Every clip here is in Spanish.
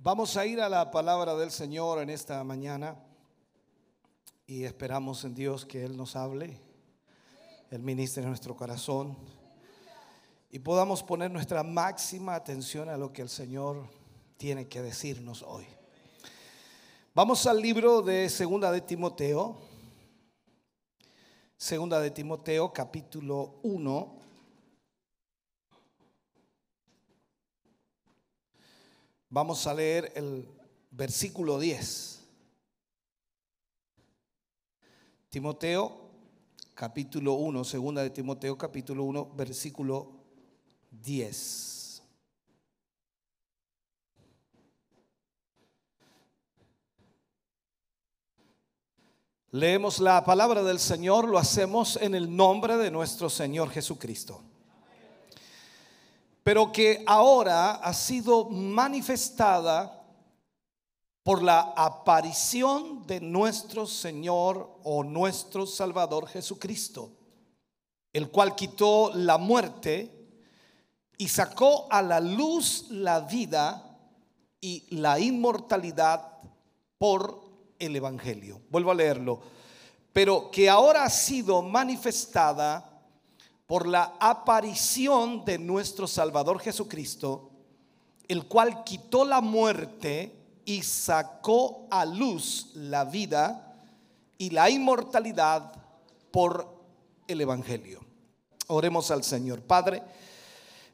Vamos a ir a la palabra del Señor en esta mañana y esperamos en Dios que Él nos hable, Él ministre nuestro corazón y podamos poner nuestra máxima atención a lo que el Señor tiene que decirnos hoy. Vamos al libro de Segunda de Timoteo, Segunda de Timoteo capítulo 1. Vamos a leer el versículo 10. Timoteo capítulo 1, segunda de Timoteo capítulo 1, versículo 10. Leemos la palabra del Señor, lo hacemos en el nombre de nuestro Señor Jesucristo pero que ahora ha sido manifestada por la aparición de nuestro Señor o nuestro Salvador Jesucristo, el cual quitó la muerte y sacó a la luz la vida y la inmortalidad por el Evangelio. Vuelvo a leerlo. Pero que ahora ha sido manifestada por la aparición de nuestro Salvador Jesucristo, el cual quitó la muerte y sacó a luz la vida y la inmortalidad por el Evangelio. Oremos al Señor. Padre,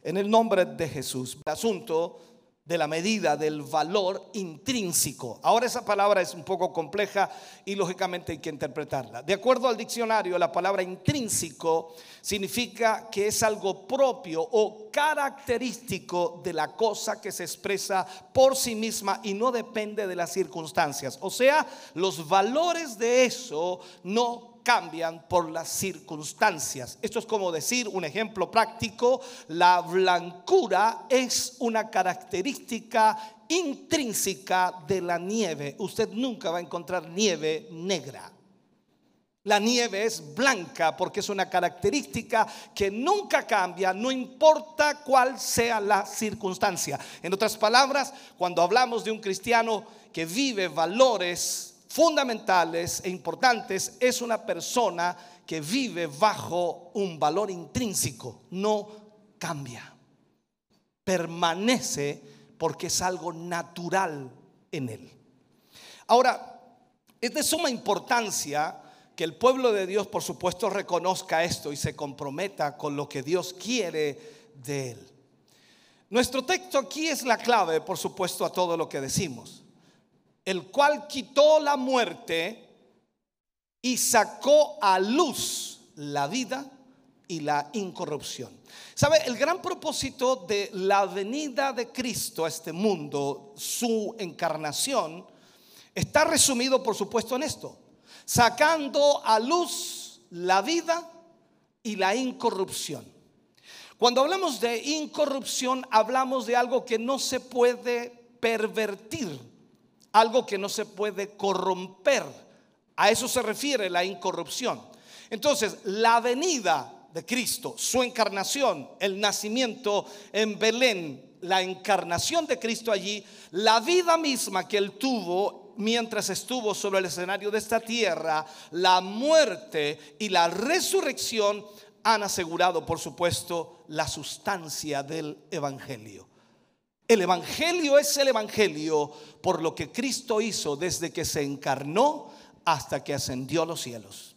en el nombre de Jesús, el asunto de la medida del valor intrínseco. Ahora esa palabra es un poco compleja y lógicamente hay que interpretarla. De acuerdo al diccionario, la palabra intrínseco significa que es algo propio o característico de la cosa que se expresa por sí misma y no depende de las circunstancias. O sea, los valores de eso no cambian por las circunstancias. Esto es como decir, un ejemplo práctico, la blancura es una característica intrínseca de la nieve. Usted nunca va a encontrar nieve negra. La nieve es blanca porque es una característica que nunca cambia, no importa cuál sea la circunstancia. En otras palabras, cuando hablamos de un cristiano que vive valores fundamentales e importantes es una persona que vive bajo un valor intrínseco, no cambia, permanece porque es algo natural en él. Ahora, es de suma importancia que el pueblo de Dios, por supuesto, reconozca esto y se comprometa con lo que Dios quiere de él. Nuestro texto aquí es la clave, por supuesto, a todo lo que decimos el cual quitó la muerte y sacó a luz la vida y la incorrupción. ¿Sabe? El gran propósito de la venida de Cristo a este mundo, su encarnación, está resumido, por supuesto, en esto. Sacando a luz la vida y la incorrupción. Cuando hablamos de incorrupción, hablamos de algo que no se puede pervertir algo que no se puede corromper. A eso se refiere la incorrupción. Entonces, la venida de Cristo, su encarnación, el nacimiento en Belén, la encarnación de Cristo allí, la vida misma que él tuvo mientras estuvo sobre el escenario de esta tierra, la muerte y la resurrección han asegurado, por supuesto, la sustancia del Evangelio. El Evangelio es el Evangelio por lo que Cristo hizo desde que se encarnó hasta que ascendió a los cielos.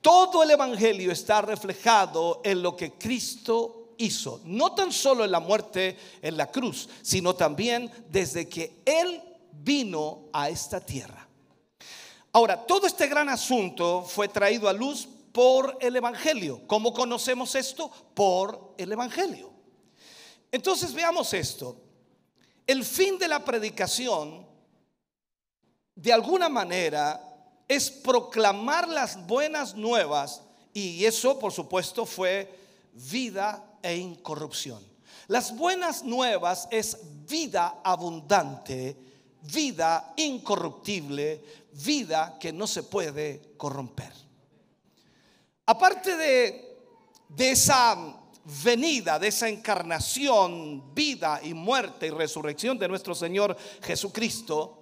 Todo el Evangelio está reflejado en lo que Cristo hizo, no tan solo en la muerte en la cruz, sino también desde que Él vino a esta tierra. Ahora, todo este gran asunto fue traído a luz por el Evangelio. ¿Cómo conocemos esto? Por el Evangelio. Entonces veamos esto. El fin de la predicación de alguna manera es proclamar las buenas nuevas y eso por supuesto fue vida e incorrupción. Las buenas nuevas es vida abundante, vida incorruptible, vida que no se puede corromper. Aparte de, esa venida, de esa encarnación, vida y muerte y resurrección de nuestro Señor Jesucristo,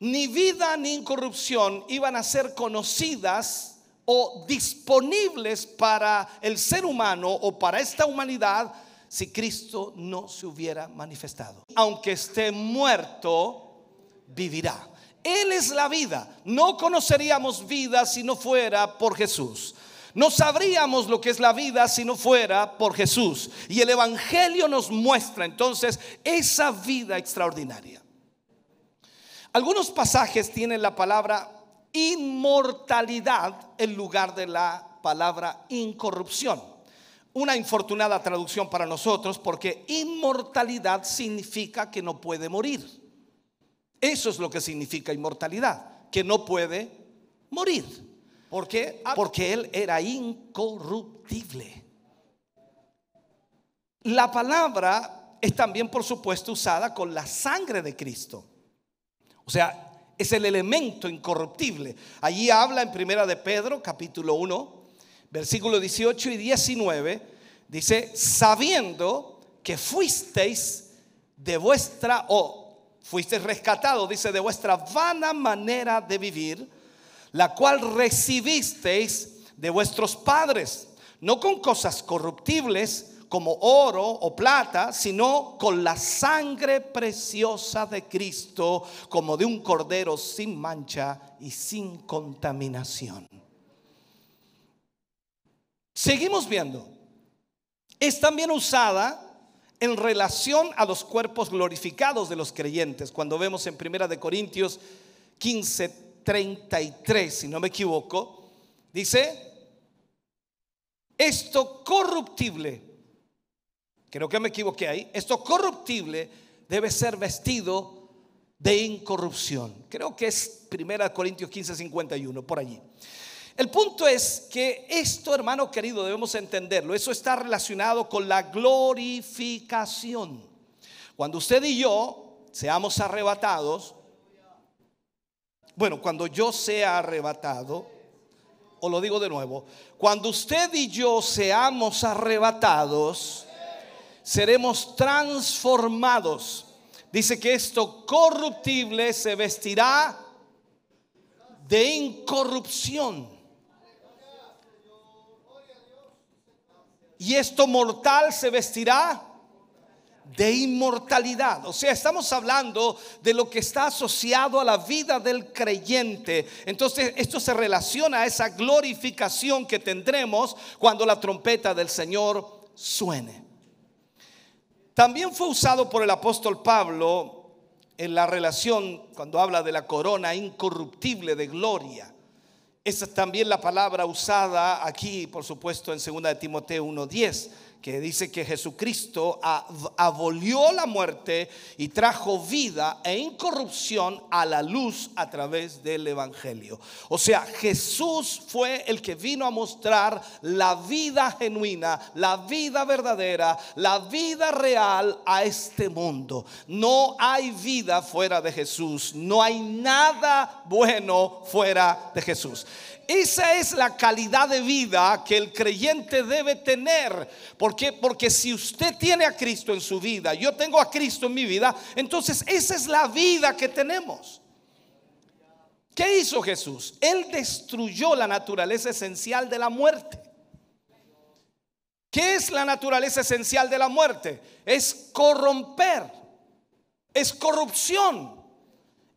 ni vida ni incorrupción iban a ser conocidas o disponibles para el ser humano o para esta humanidad si Cristo no se hubiera manifestado. Aunque esté muerto, vivirá. Él es la vida. No conoceríamos vida si no fuera por Jesús. No sabríamos lo que es la vida si no fuera por Jesús. Y el Evangelio nos muestra entonces esa vida extraordinaria. Algunos pasajes tienen la palabra inmortalidad en lugar de la palabra incorrupción. Una infortunada traducción para nosotros porque inmortalidad significa que no puede morir. Eso es lo que significa inmortalidad, que no puede morir. ¿Por qué? Porque él era incorruptible. La palabra es también, por supuesto, usada con la sangre de Cristo. O sea, es el elemento incorruptible. Allí habla en Primera de Pedro, capítulo 1, versículo 18 y 19, dice, sabiendo que fuisteis de vuestra, o fuisteis rescatados, dice, de vuestra vana manera de vivir, la cual recibisteis de vuestros padres, no con cosas corruptibles, como oro o plata, sino con la sangre preciosa de Cristo, como de un cordero sin mancha y sin contaminación. Seguimos viendo. Es también usada en relación a los cuerpos glorificados de los creyentes. Cuando vemos en Primera de Corintios 15, 33, si no me equivoco, dice, esto corruptible creo que me equivoqué ahí, esto corruptible debe ser vestido de incorrupción. Creo que es 1 Corintios 15, 51, por allí. El punto es que esto, hermano querido, debemos entenderlo. Eso está relacionado con la glorificación. Cuando usted y yo seamos arrebatados, bueno, cuando yo sea arrebatado, o lo digo de nuevo, cuando usted y yo seamos arrebatados, seremos transformados. Dice que esto corruptible se vestirá de incorrupción. Y esto mortal se vestirá de inmortalidad. O sea, estamos hablando de lo que está asociado a la vida del creyente. Entonces, esto se relaciona a esa glorificación que tendremos cuando la trompeta del Señor suene. También fue usado por el apóstol Pablo en la relación cuando habla de la corona incorruptible de gloria. Esa es también la palabra usada aquí, por supuesto, en 2 de Timoteo 1.10 que dice que Jesucristo abolió la muerte y trajo vida e incorrupción a la luz a través del Evangelio. O sea, Jesús fue el que vino a mostrar la vida genuina, la vida verdadera, la vida real a este mundo. No hay vida fuera de Jesús, no hay nada bueno fuera de Jesús. Esa es la calidad de vida que el creyente debe tener. ¿Por qué? Porque si usted tiene a Cristo en su vida, yo tengo a Cristo en mi vida, entonces esa es la vida que tenemos. ¿Qué hizo Jesús? Él destruyó la naturaleza esencial de la muerte. ¿Qué es la naturaleza esencial de la muerte? Es corromper, es corrupción.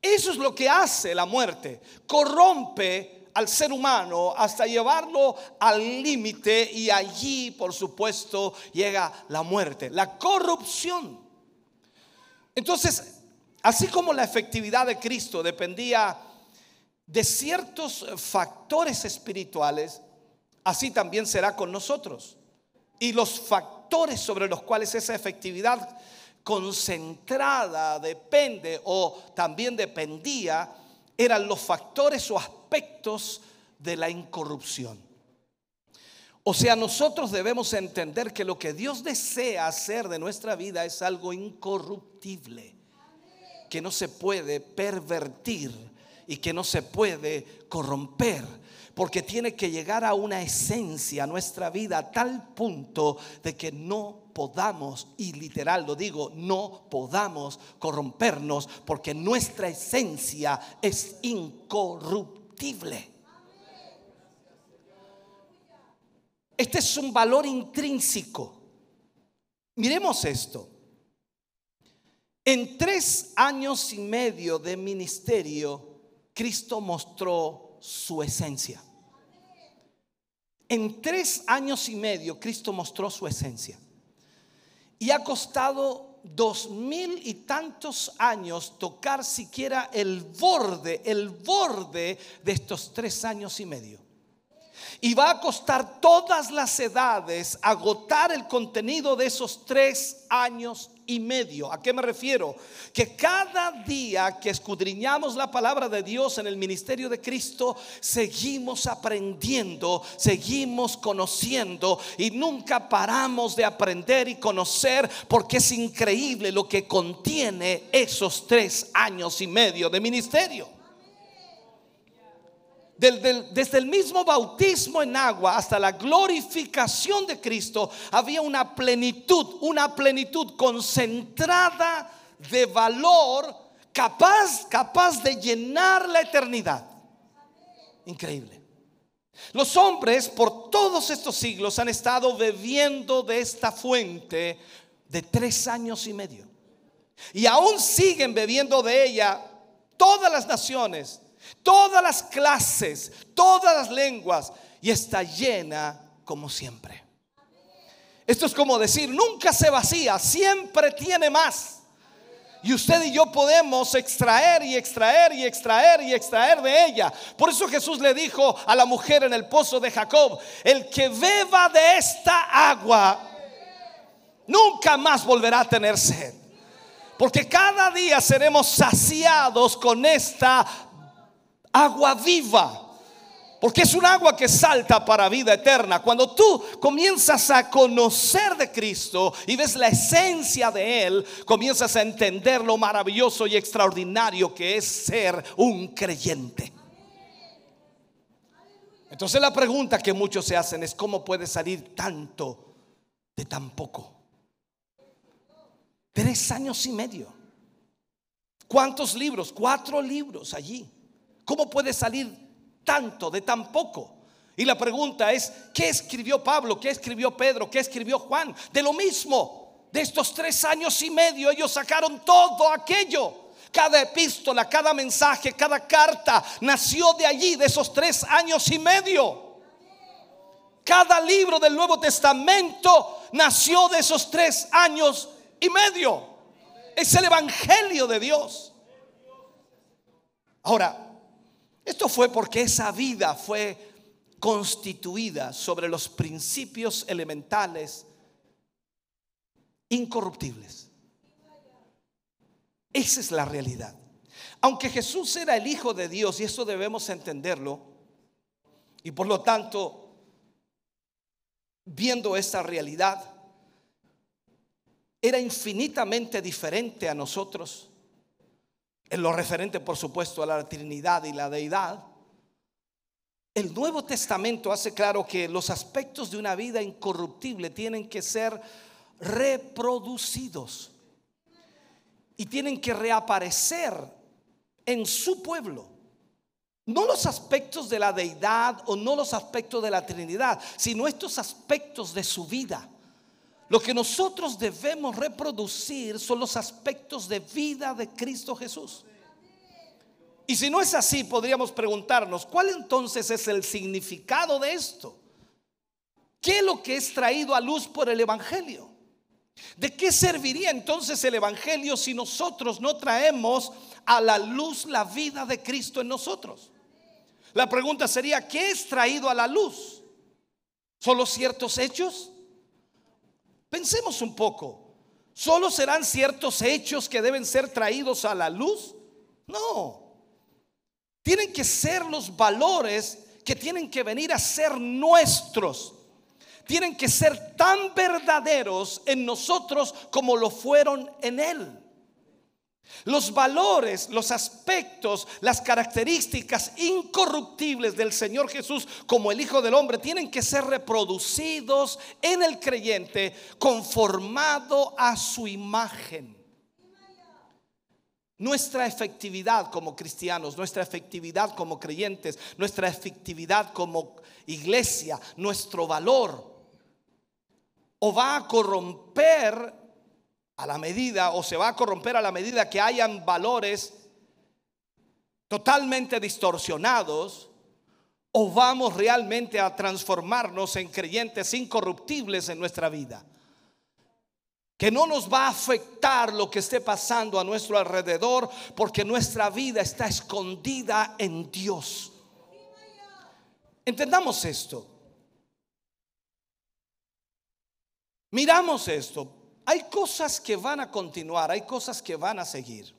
Eso es lo que hace la muerte. Corrompe al ser humano hasta llevarlo al límite y allí, por supuesto, llega la muerte, la corrupción. Entonces, así como la efectividad de Cristo dependía de ciertos factores espirituales, así también será con nosotros. Y los factores sobre los cuales esa efectividad concentrada depende o también dependía eran los factores o aspectos de la incorrupción. O sea, nosotros debemos entender que lo que Dios desea hacer de nuestra vida es algo incorruptible, que no se puede pervertir y que no se puede corromper porque tiene que llegar a una esencia nuestra vida a tal punto de que no podamos, y literal lo digo, no podamos corrompernos porque nuestra esencia es incorruptible. Este es un valor intrínseco. Miremos esto. En tres años y medio de ministerio, Cristo mostró su esencia. En tres años y medio, Cristo mostró su esencia. Y ha costado dos mil y tantos años tocar siquiera el borde, el borde de estos tres años y medio. Y va a costar todas las edades agotar el contenido de esos tres años y medio. ¿A qué me refiero? Que cada día que escudriñamos la palabra de Dios en el ministerio de Cristo, seguimos aprendiendo, seguimos conociendo y nunca paramos de aprender y conocer porque es increíble lo que contiene esos tres años y medio de ministerio desde el mismo bautismo en agua hasta la glorificación de Cristo, había una plenitud, una plenitud concentrada de valor capaz, capaz de llenar la eternidad. Increíble. Los hombres por todos estos siglos han estado bebiendo de esta fuente de tres años y medio. Y aún siguen bebiendo de ella todas las naciones todas las clases, todas las lenguas y está llena como siempre. Esto es como decir, nunca se vacía, siempre tiene más. Y usted y yo podemos extraer y extraer y extraer y extraer de ella. Por eso Jesús le dijo a la mujer en el pozo de Jacob, el que beba de esta agua, nunca más volverá a tener sed. Porque cada día seremos saciados con esta agua viva. Porque es un agua que salta para vida eterna. Cuando tú comienzas a conocer de Cristo y ves la esencia de Él, comienzas a entender lo maravilloso y extraordinario que es ser un creyente. Entonces la pregunta que muchos se hacen es, ¿cómo puede salir tanto de tan poco? Tres años y medio. ¿Cuántos libros? Cuatro libros allí. ¿Cómo puede salir tanto de tan poco? Y la pregunta es, ¿qué escribió Pablo? ¿Qué escribió Pedro? ¿Qué escribió Juan? De lo mismo, de estos tres años y medio, ellos sacaron todo aquello. Cada epístola, cada mensaje, cada carta nació de allí, de esos tres años y medio. Cada libro del Nuevo Testamento nació de esos tres años y medio. Es el Evangelio de Dios. Ahora, esto fue porque esa vida fue constituida sobre los principios elementales incorruptibles. Esa es la realidad. Aunque Jesús era el Hijo de Dios, y eso debemos entenderlo, y por lo tanto, viendo esa realidad, era infinitamente diferente a nosotros en lo referente, por supuesto, a la Trinidad y la deidad, el Nuevo Testamento hace claro que los aspectos de una vida incorruptible tienen que ser reproducidos y tienen que reaparecer en su pueblo. No los aspectos de la deidad o no los aspectos de la Trinidad, sino estos aspectos de su vida. Lo que nosotros debemos reproducir son los aspectos de vida de Cristo Jesús. Y si no es así, podríamos preguntarnos, ¿cuál entonces es el significado de esto? ¿Qué es lo que es traído a luz por el Evangelio? ¿De qué serviría entonces el Evangelio si nosotros no traemos a la luz la vida de Cristo en nosotros? La pregunta sería, ¿qué es traído a la luz? ¿Solo ciertos hechos? Pensemos un poco. ¿Solo serán ciertos hechos que deben ser traídos a la luz? No. Tienen que ser los valores que tienen que venir a ser nuestros. Tienen que ser tan verdaderos en nosotros como lo fueron en Él. Los valores, los aspectos, las características incorruptibles del Señor Jesús como el Hijo del Hombre tienen que ser reproducidos en el creyente conformado a su imagen. Nuestra efectividad como cristianos, nuestra efectividad como creyentes, nuestra efectividad como iglesia, nuestro valor, o va a corromper a la medida o se va a corromper a la medida que hayan valores totalmente distorsionados o vamos realmente a transformarnos en creyentes incorruptibles en nuestra vida. Que no nos va a afectar lo que esté pasando a nuestro alrededor porque nuestra vida está escondida en Dios. Entendamos esto. Miramos esto. Hay cosas que van a continuar, hay cosas que van a seguir.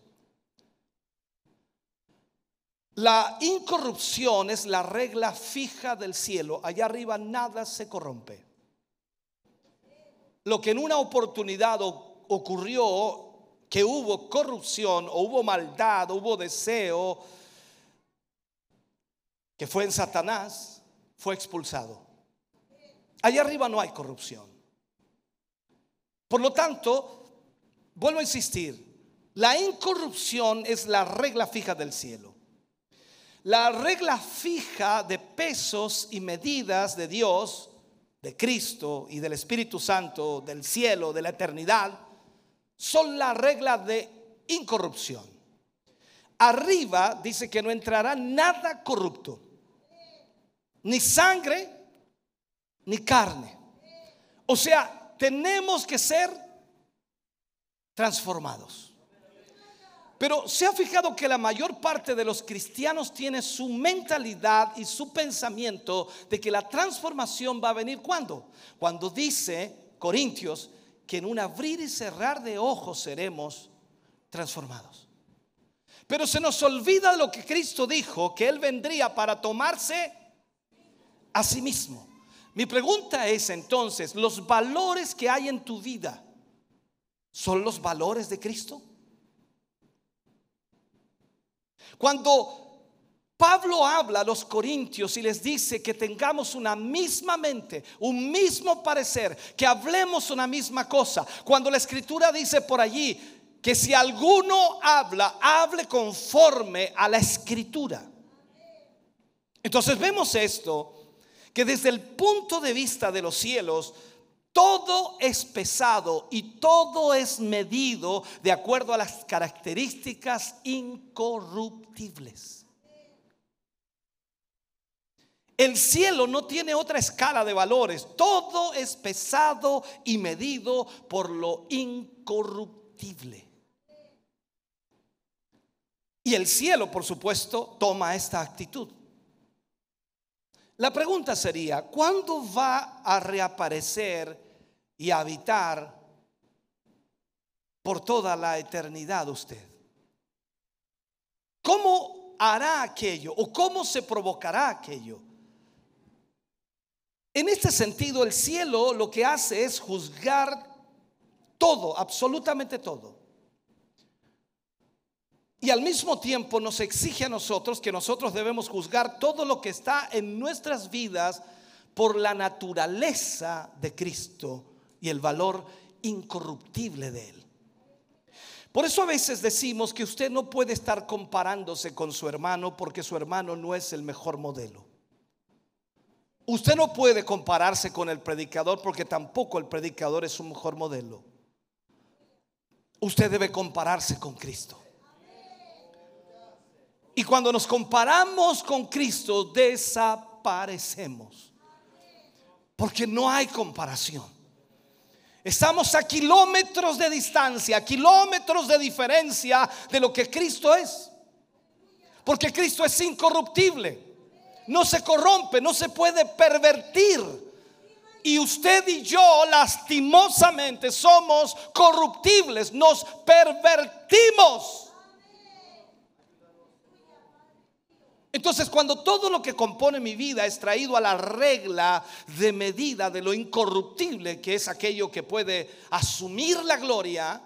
La incorrupción es la regla fija del cielo. Allá arriba nada se corrompe. Lo que en una oportunidad ocurrió, que hubo corrupción o hubo maldad, o hubo deseo, que fue en Satanás, fue expulsado. Allá arriba no hay corrupción. Por lo tanto, vuelvo a insistir, la incorrupción es la regla fija del cielo. La regla fija de pesos y medidas de Dios, de Cristo y del Espíritu Santo, del cielo, de la eternidad, son la regla de incorrupción. Arriba dice que no entrará nada corrupto, ni sangre, ni carne. O sea, tenemos que ser transformados. Pero se ha fijado que la mayor parte de los cristianos tiene su mentalidad y su pensamiento de que la transformación va a venir cuando? Cuando dice Corintios que en un abrir y cerrar de ojos seremos transformados. Pero se nos olvida lo que Cristo dijo, que Él vendría para tomarse a sí mismo. Mi pregunta es entonces, ¿los valores que hay en tu vida son los valores de Cristo? Cuando Pablo habla a los corintios y les dice que tengamos una misma mente, un mismo parecer, que hablemos una misma cosa. Cuando la escritura dice por allí que si alguno habla, hable conforme a la escritura. Entonces vemos esto que desde el punto de vista de los cielos, todo es pesado y todo es medido de acuerdo a las características incorruptibles. El cielo no tiene otra escala de valores, todo es pesado y medido por lo incorruptible. Y el cielo, por supuesto, toma esta actitud. La pregunta sería, ¿cuándo va a reaparecer y habitar por toda la eternidad usted? ¿Cómo hará aquello o cómo se provocará aquello? En este sentido, el cielo lo que hace es juzgar todo, absolutamente todo. Y al mismo tiempo nos exige a nosotros que nosotros debemos juzgar todo lo que está en nuestras vidas por la naturaleza de Cristo y el valor incorruptible de Él. Por eso a veces decimos que usted no puede estar comparándose con su hermano porque su hermano no es el mejor modelo. Usted no puede compararse con el predicador porque tampoco el predicador es su mejor modelo. Usted debe compararse con Cristo. Y cuando nos comparamos con Cristo, desaparecemos. Porque no hay comparación. Estamos a kilómetros de distancia, kilómetros de diferencia de lo que Cristo es. Porque Cristo es incorruptible. No se corrompe, no se puede pervertir. Y usted y yo lastimosamente somos corruptibles, nos pervertimos. Entonces, cuando todo lo que compone mi vida es traído a la regla de medida de lo incorruptible, que es aquello que puede asumir la gloria,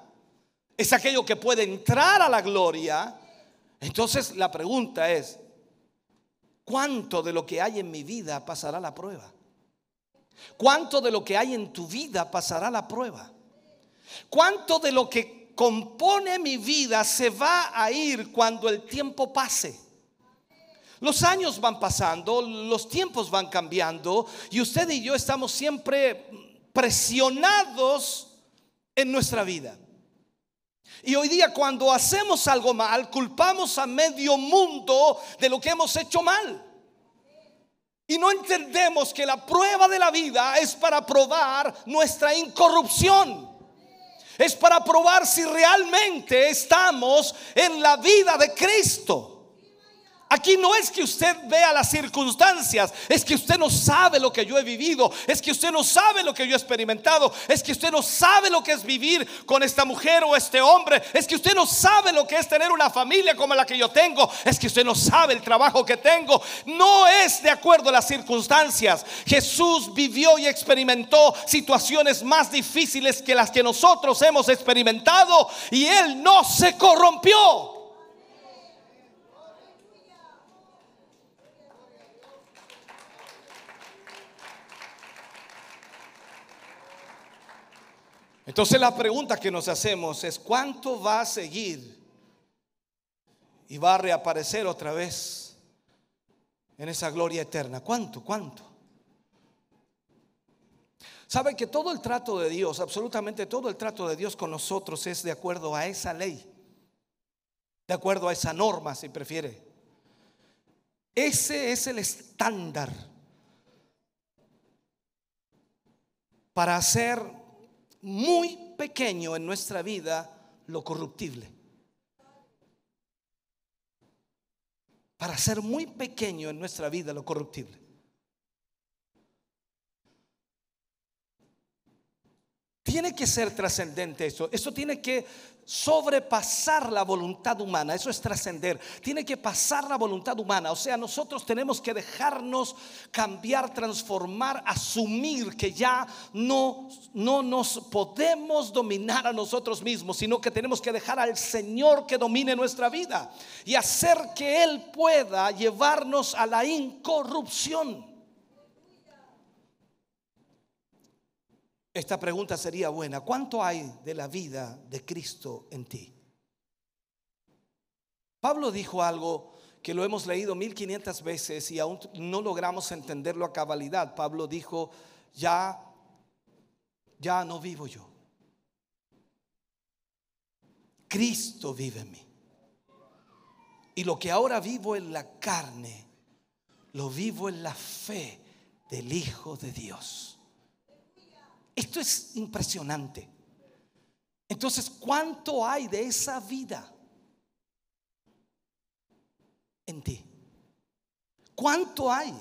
es aquello que puede entrar a la gloria, entonces la pregunta es, ¿cuánto de lo que hay en mi vida pasará la prueba? ¿Cuánto de lo que hay en tu vida pasará la prueba? ¿Cuánto de lo que compone mi vida se va a ir cuando el tiempo pase? Los años van pasando, los tiempos van cambiando y usted y yo estamos siempre presionados en nuestra vida. Y hoy día cuando hacemos algo mal, culpamos a medio mundo de lo que hemos hecho mal. Y no entendemos que la prueba de la vida es para probar nuestra incorrupción. Es para probar si realmente estamos en la vida de Cristo. Aquí no es que usted vea las circunstancias, es que usted no sabe lo que yo he vivido, es que usted no sabe lo que yo he experimentado, es que usted no sabe lo que es vivir con esta mujer o este hombre, es que usted no sabe lo que es tener una familia como la que yo tengo, es que usted no sabe el trabajo que tengo. No es de acuerdo a las circunstancias. Jesús vivió y experimentó situaciones más difíciles que las que nosotros hemos experimentado y él no se corrompió. Entonces la pregunta que nos hacemos es, ¿cuánto va a seguir y va a reaparecer otra vez en esa gloria eterna? ¿Cuánto? ¿Cuánto? Sabe que todo el trato de Dios, absolutamente todo el trato de Dios con nosotros es de acuerdo a esa ley, de acuerdo a esa norma, si prefiere. Ese es el estándar para hacer muy pequeño en nuestra vida lo corruptible. Para ser muy pequeño en nuestra vida lo corruptible. Tiene que ser trascendente eso. Eso tiene que sobrepasar la voluntad humana. Eso es trascender. Tiene que pasar la voluntad humana. O sea, nosotros tenemos que dejarnos cambiar, transformar, asumir que ya no, no nos podemos dominar a nosotros mismos, sino que tenemos que dejar al Señor que domine nuestra vida y hacer que Él pueda llevarnos a la incorrupción. Esta pregunta sería buena. ¿Cuánto hay de la vida de Cristo en ti? Pablo dijo algo que lo hemos leído 1500 veces y aún no logramos entenderlo a cabalidad. Pablo dijo, ya, ya no vivo yo. Cristo vive en mí. Y lo que ahora vivo en la carne, lo vivo en la fe del Hijo de Dios esto es impresionante. Entonces, ¿cuánto hay de esa vida en ti? ¿Cuánto hay?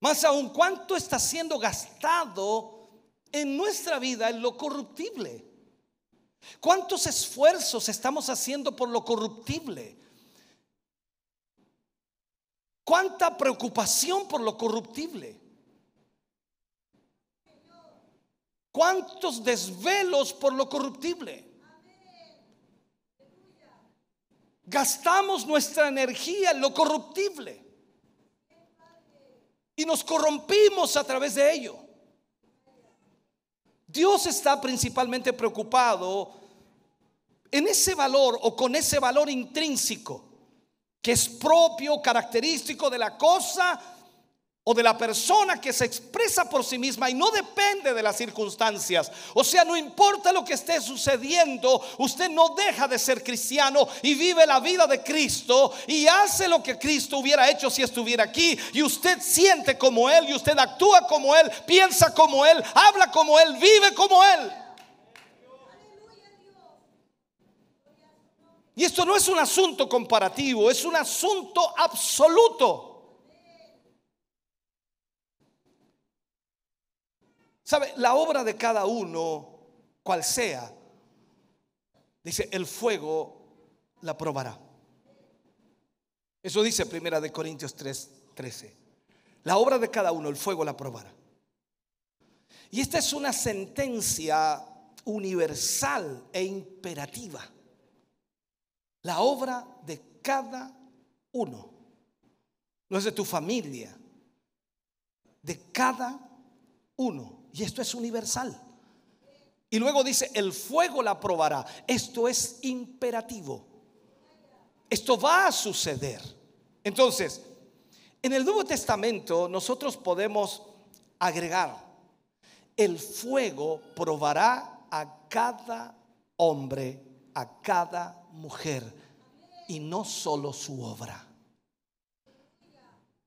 Más aún, ¿cuánto está siendo gastado en nuestra vida en lo corruptible? ¿Cuántos esfuerzos estamos haciendo por lo corruptible? ¿Cuánta preocupación por lo corruptible? ¿Cuántos desvelos por lo corruptible? Gastamos nuestra energía en lo corruptible y nos corrompimos a través de ello. Dios está principalmente preocupado en ese valor o con ese valor intrínseco que es propio, característico de la cosa o de la persona que se expresa por sí misma y no depende de las circunstancias. O sea, no importa lo que esté sucediendo, usted no deja de ser cristiano y vive la vida de Cristo y hace lo que Cristo hubiera hecho si estuviera aquí. Y usted siente como Él y usted actúa como Él, piensa como Él, habla como Él, vive como Él. Y esto no es un asunto comparativo, es un asunto absoluto. ¿Sabe? La obra de cada uno, cual sea, dice, el fuego la probará. Eso dice Primera de Corintios 3, 13. La obra de cada uno, el fuego la probará. Y esta es una sentencia universal e imperativa. La obra de cada uno. No es de tu familia, de cada uno. Y esto es universal. Y luego dice, el fuego la probará. Esto es imperativo. Esto va a suceder. Entonces, en el Nuevo Testamento nosotros podemos agregar, el fuego probará a cada hombre, a cada mujer, y no solo su obra.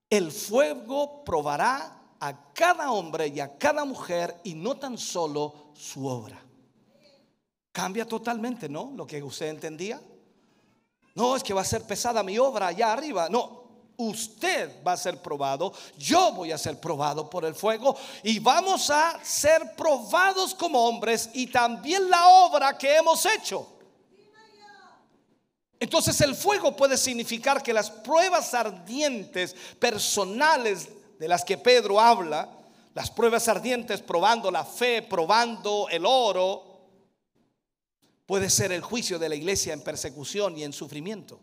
El fuego probará a cada hombre y a cada mujer y no tan solo su obra. Cambia totalmente, ¿no? Lo que usted entendía. No, es que va a ser pesada mi obra allá arriba. No, usted va a ser probado, yo voy a ser probado por el fuego y vamos a ser probados como hombres y también la obra que hemos hecho. Entonces el fuego puede significar que las pruebas ardientes personales de las que Pedro habla, las pruebas ardientes probando la fe, probando el oro, puede ser el juicio de la iglesia en persecución y en sufrimiento.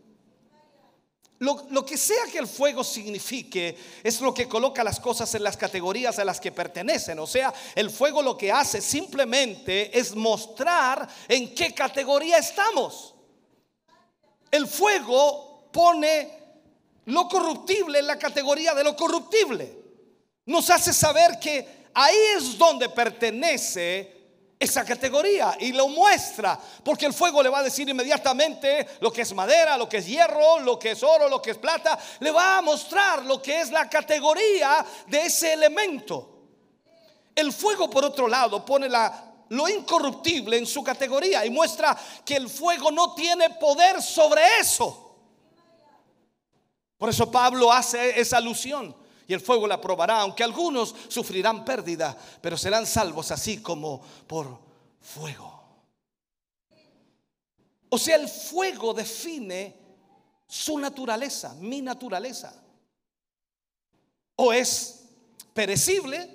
Lo, lo, que sea que el fuego signifique es lo que coloca las cosas en las categorías a las que pertenecen. O sea, el fuego lo que hace simplemente es mostrar en qué categoría estamos. El fuego pone lo corruptible en la categoría de lo corruptible. Nos hace saber que ahí es donde pertenece esa categoría y lo muestra, porque el fuego le va a decir inmediatamente lo que es madera, lo que es hierro, lo que es oro, lo que es plata, le va a mostrar lo que es la categoría de ese elemento. El fuego, por otro lado, pone la, lo incorruptible en su categoría y muestra que el fuego no tiene poder sobre eso. Por eso Pablo hace esa alusión. Y el fuego la probará, aunque algunos sufrirán pérdida, pero serán salvos así como por fuego. O sea, el fuego define su naturaleza, mi naturaleza. O es perecible,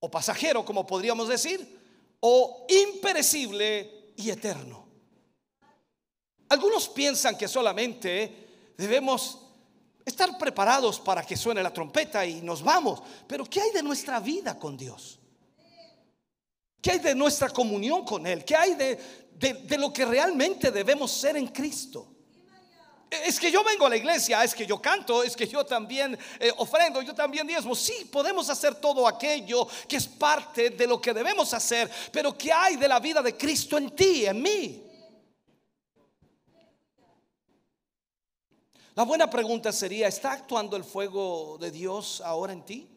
o pasajero, como podríamos decir, o imperecible y eterno. Algunos piensan que solamente debemos estar preparados para que suene la trompeta y nos vamos. Pero ¿qué hay de nuestra vida con Dios? ¿Qué hay de nuestra comunión con Él? ¿Qué hay de, de, lo que realmente debemos ser en Cristo? Es que yo vengo a la iglesia, es que yo canto, es que yo también eh, ofrendo, yo también diezmo. Sí, podemos hacer todo aquello que es parte de lo que debemos hacer, pero ¿qué hay de la vida de Cristo en ti, en mí? La buena pregunta sería, ¿está actuando el fuego de Dios ahora en ti?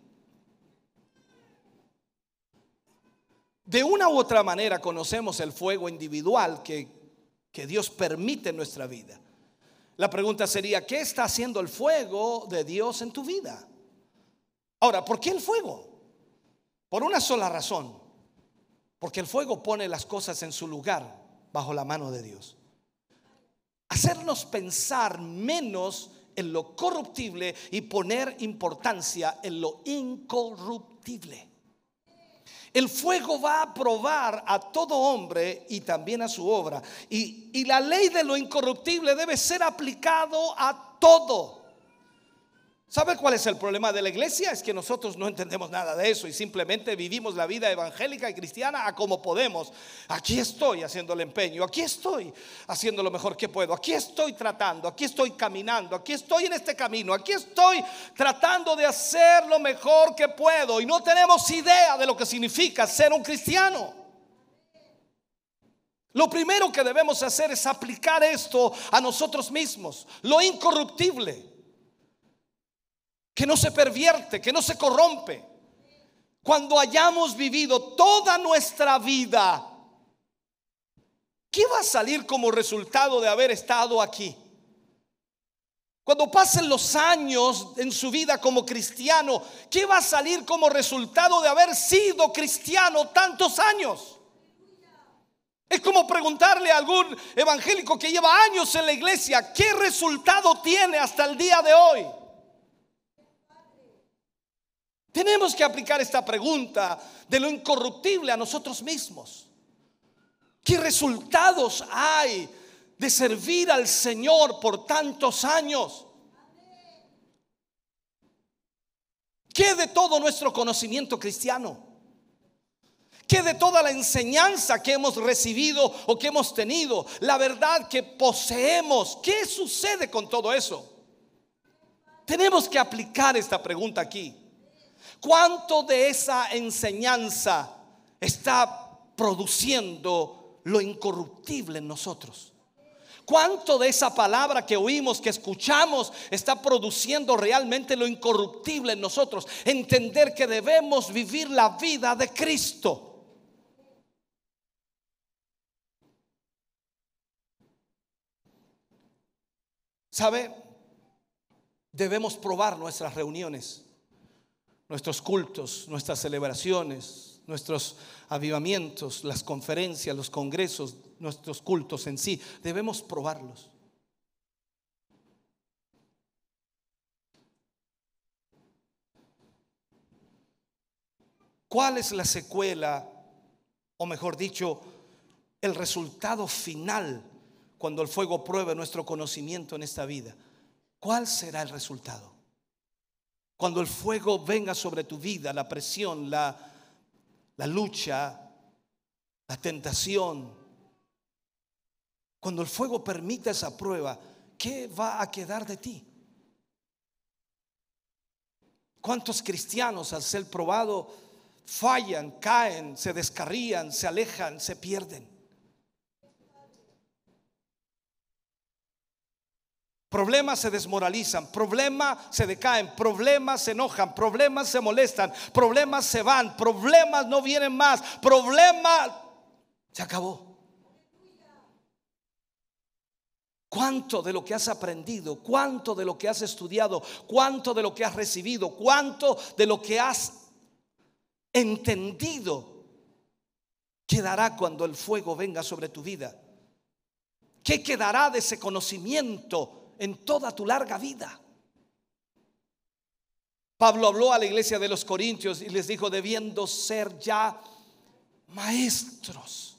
De una u otra manera conocemos el fuego individual que, que Dios permite en nuestra vida. La pregunta sería, ¿qué está haciendo el fuego de Dios en tu vida? Ahora, ¿por qué el fuego? Por una sola razón. Porque el fuego pone las cosas en su lugar bajo la mano de Dios hacernos pensar menos en lo corruptible y poner importancia en lo incorruptible. El fuego va a probar a todo hombre y también a su obra. Y, y, la ley de lo incorruptible debe ser aplicado a todo. ¿Sabe cuál es el problema de la iglesia? Es que nosotros no entendemos nada de eso y simplemente vivimos la vida evangélica y cristiana a como podemos. Aquí estoy haciendo el empeño, aquí estoy haciendo lo mejor que puedo, aquí estoy tratando, aquí estoy caminando, aquí estoy en este camino, aquí estoy tratando de hacer lo mejor que puedo y no tenemos idea de lo que significa ser un cristiano. Lo primero que debemos hacer es aplicar esto a nosotros mismos, lo incorruptible que no se pervierte, que no se corrompe. Cuando hayamos vivido toda nuestra vida, ¿qué va a salir como resultado de haber estado aquí? Cuando pasen los años en su vida como cristiano, ¿qué va a salir como resultado de haber sido cristiano tantos años? Es como preguntarle a algún evangélico que lleva años en la iglesia, ¿qué resultado tiene hasta el día de hoy? Tenemos que aplicar esta pregunta de lo incorruptible a nosotros mismos. ¿Qué resultados hay de servir al Señor por tantos años? ¿Qué de todo nuestro conocimiento cristiano? ¿Qué de toda la enseñanza que hemos recibido o que hemos tenido? La verdad que poseemos. ¿Qué sucede con todo eso? Tenemos que aplicar esta pregunta aquí. ¿Cuánto de esa enseñanza está produciendo lo incorruptible en nosotros? ¿Cuánto de esa palabra que oímos, que escuchamos, está produciendo realmente lo incorruptible en nosotros? Entender que debemos vivir la vida de Cristo. ¿Sabe? Debemos probar nuestras reuniones, nuestros cultos, nuestras celebraciones, nuestros avivamientos, las conferencias, los congresos, nuestros cultos en sí. Debemos probarlos. ¿Cuál es la secuela, o mejor dicho, el resultado final cuando el fuego pruebe nuestro conocimiento en esta vida, ¿cuál será el resultado? Cuando el fuego venga sobre tu vida, la presión, la, la lucha, la tentación, cuando el fuego permita esa prueba, ¿qué va a quedar de ti? ¿Cuántos cristianos al ser probado fallan, caen, se descarrían, se alejan, se pierden? Problemas se desmoralizan, problemas se decaen, problemas se enojan, problemas se molestan, problemas se van, problemas no vienen más, problemas se acabó. ¿Cuánto de lo que has aprendido, cuánto de lo que has estudiado, cuánto de lo que has recibido, cuánto de lo que has entendido quedará cuando el fuego venga sobre tu vida? ¿Qué quedará de ese conocimiento? En toda tu larga vida. Pablo habló a la iglesia de los Corintios y les dijo, debiendo ser ya maestros.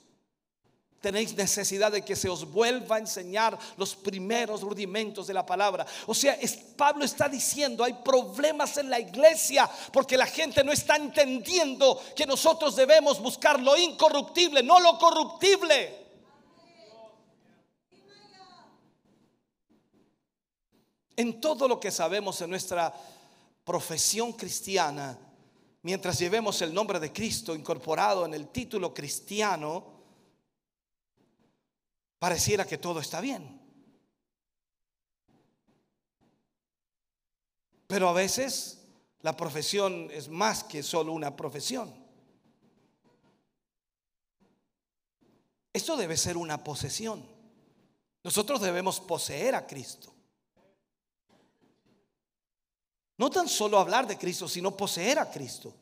Tenéis necesidad de que se os vuelva a enseñar los primeros rudimentos de la palabra. O sea, Pablo está diciendo, hay problemas en la iglesia porque la gente no está entendiendo que nosotros debemos buscar lo incorruptible, no lo corruptible. En todo lo que sabemos en nuestra profesión cristiana, mientras llevemos el nombre de Cristo incorporado en el título cristiano, pareciera que todo está bien. Pero a veces la profesión es más que solo una profesión. Esto debe ser una posesión. Nosotros debemos poseer a Cristo. No tan solo hablar de Cristo, sino poseer a Cristo.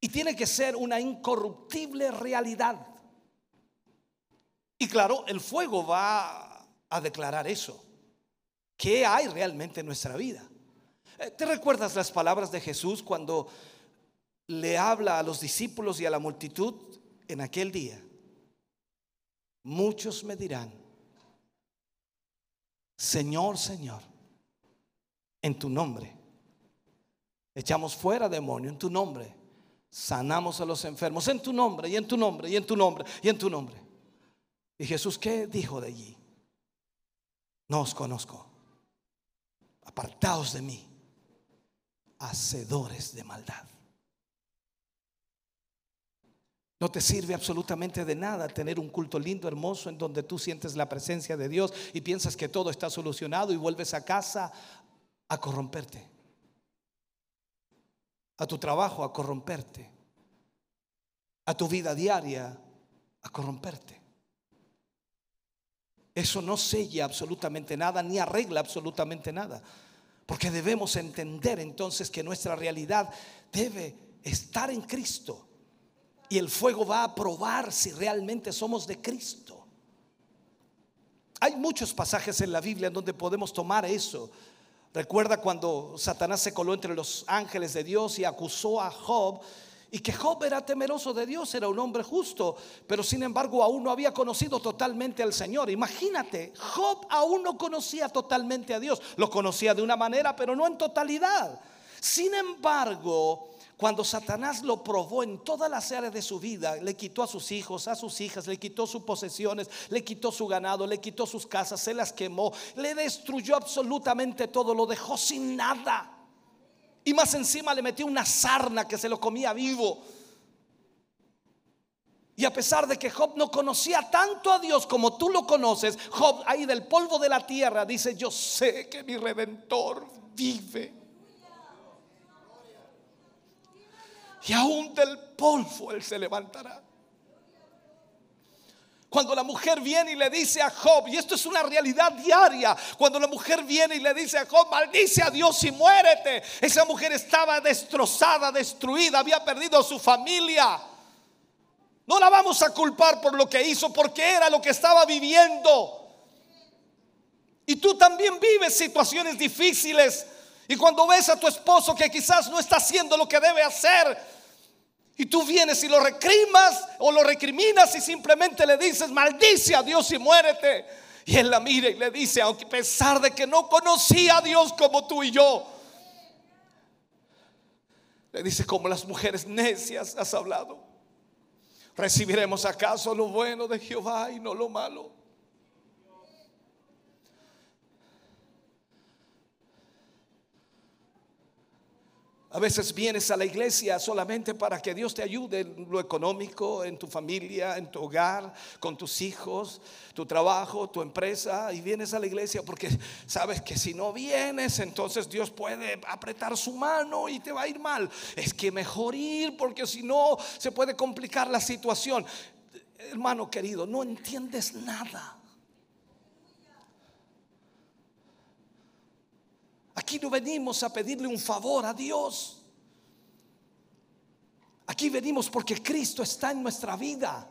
Y tiene que ser una incorruptible realidad. Y claro, el fuego va a declarar eso. ¿Qué hay realmente en nuestra vida? Eh, ¿Te recuerdas las palabras de Jesús cuando le habla a los discípulos y a la multitud en aquel día? Muchos me dirán, Señor, Señor en tu nombre. Echamos fuera demonio en tu nombre. Sanamos a los enfermos en tu nombre y en tu nombre y en tu nombre y en tu nombre. Y Jesús, ¿qué dijo de allí? No os conozco. Apartaos de mí, hacedores de maldad. No te sirve absolutamente de nada tener un culto lindo, hermoso, en donde tú sientes la presencia de Dios y piensas que todo está solucionado y vuelves a casa a corromperte. A tu trabajo a corromperte. A tu vida diaria a corromperte. eso no sella absolutamente nada ni arregla absolutamente nada. Porque debemos entender entonces que nuestra realidad debe estar en Cristo. Y el fuego va a probar si realmente somos de Cristo. Hay muchos pasajes en la Biblia en donde podemos tomar eso. Recuerda cuando Satanás se coló entre los ángeles de Dios y acusó a Job y que Job era temeroso de Dios, era un hombre justo, pero sin embargo aún no había conocido totalmente al Señor. Imagínate, Job aún no conocía totalmente a Dios, lo conocía de una manera, pero no en totalidad. Sin embargo, cuando Satanás lo probó en todas las áreas de su vida, le quitó a sus hijos, a sus hijas, le quitó sus posesiones, le quitó su ganado, le quitó sus casas, se las quemó, le destruyó absolutamente todo, lo dejó sin nada. Y más encima le metió una sarna que se lo comía vivo. Y a pesar de que Job no conocía tanto a Dios como tú lo conoces, Job ahí del polvo de la tierra dice, yo sé que mi redentor vive. Y aún del polvo él se levantará. Cuando la mujer viene y le dice a Job, y esto es una realidad diaria, cuando la mujer viene y le dice a Job, maldice a Dios y muérete. Esa mujer estaba destrozada, destruida, había perdido a su familia. No la vamos a culpar por lo que hizo, porque era lo que estaba viviendo. Y tú también vives situaciones difíciles. Y cuando ves a tu esposo que quizás no está haciendo lo que debe hacer, y tú vienes y lo recrimas o lo recriminas y simplemente le dices, maldice a Dios y muérete. Y él la mira y le dice, aunque a pesar de que no conocía a Dios como tú y yo, le dice, como las mujeres necias has hablado. ¿Recibiremos acaso lo bueno de Jehová y no lo malo? A veces vienes a la iglesia solamente para que Dios te ayude en lo económico, en tu familia, en tu hogar, con tus hijos, tu trabajo, tu empresa. Y vienes a la iglesia porque sabes que si no vienes, entonces Dios puede apretar su mano y te va a ir mal. Es que mejor ir porque si no se puede complicar la situación. Hermano querido, no entiendes nada. Aquí no venimos a pedirle un favor a Dios. Aquí venimos porque Cristo está en nuestra vida.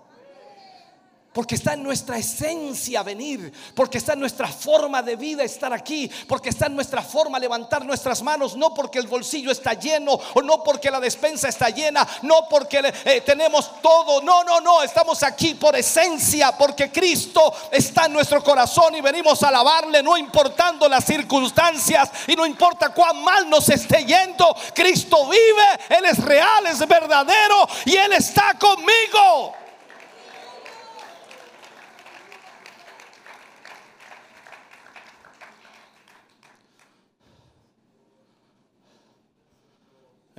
Porque está en nuestra esencia venir, porque está en nuestra forma de vida estar aquí, porque está en nuestra forma levantar nuestras manos, no porque el bolsillo está lleno o no porque la despensa está llena, no porque eh, tenemos todo, no, no, no, estamos aquí por esencia, porque Cristo está en nuestro corazón y venimos a alabarle, no importando las circunstancias y no importa cuán mal nos esté yendo, Cristo vive, Él es real, es verdadero y Él está conmigo.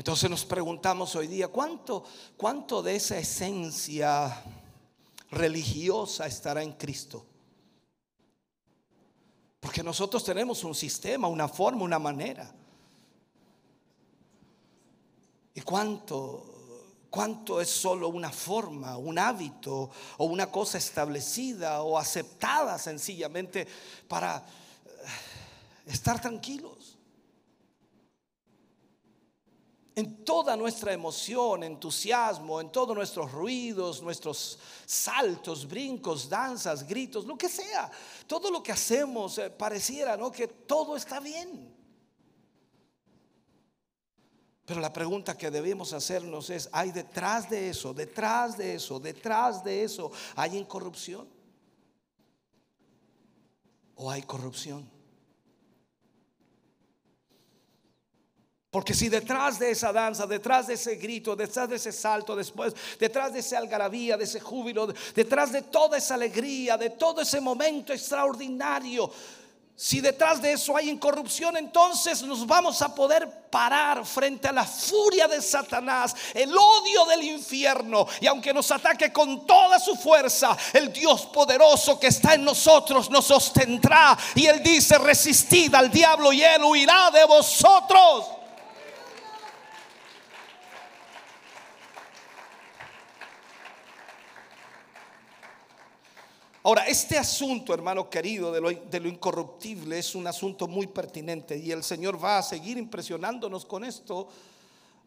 Entonces nos preguntamos hoy día, ¿cuánto, cuánto de esa esencia religiosa estará en Cristo? Porque nosotros tenemos un sistema, una forma, una manera. ¿Y cuánto, cuánto es solo una forma, un hábito o una cosa establecida o aceptada sencillamente para eh, estar tranquilos? En toda nuestra emoción, entusiasmo, en todos nuestros ruidos, nuestros saltos, brincos, danzas, gritos, lo que sea, todo lo que hacemos eh, pareciera, ¿no? Que todo está bien. Pero la pregunta que debemos hacernos es, ¿hay detrás de eso, detrás de eso, detrás de eso, hay incorrupción? ¿O hay corrupción? Porque si detrás de esa danza, detrás de ese grito, detrás de ese salto, después, detrás de esa algarabía, de ese júbilo, detrás de toda esa alegría, de todo ese momento extraordinario, si detrás de eso hay incorrupción, entonces nos vamos a poder parar frente a la furia de Satanás, el odio del infierno. Y aunque nos ataque con toda su fuerza, el Dios poderoso que está en nosotros nos sostendrá. Y Él dice, resistid al diablo y Él huirá de vosotros. Ahora, este asunto, hermano querido, de lo, incorruptible es un asunto muy pertinente y el Señor va a seguir impresionándonos con esto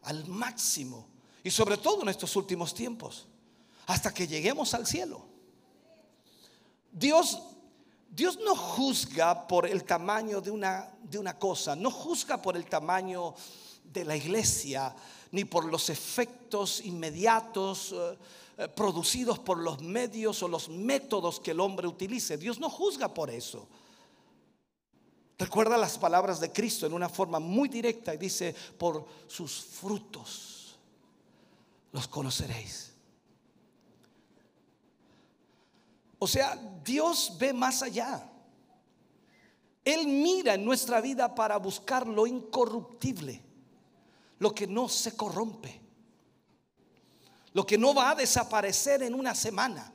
al máximo y sobre todo en estos últimos tiempos, hasta que lleguemos al cielo. Dios, Dios no juzga por el tamaño de una, de una cosa, no juzga por el tamaño de la iglesia, ni por los efectos inmediatos. Eh, producidos por los medios o los métodos que el hombre utilice. Dios no juzga por eso. Recuerda las palabras de Cristo en una forma muy directa y dice, por sus frutos los conoceréis. O sea, Dios ve más allá. Él mira en nuestra vida para buscar lo incorruptible, lo que no se corrompe lo que no va a desaparecer en una semana,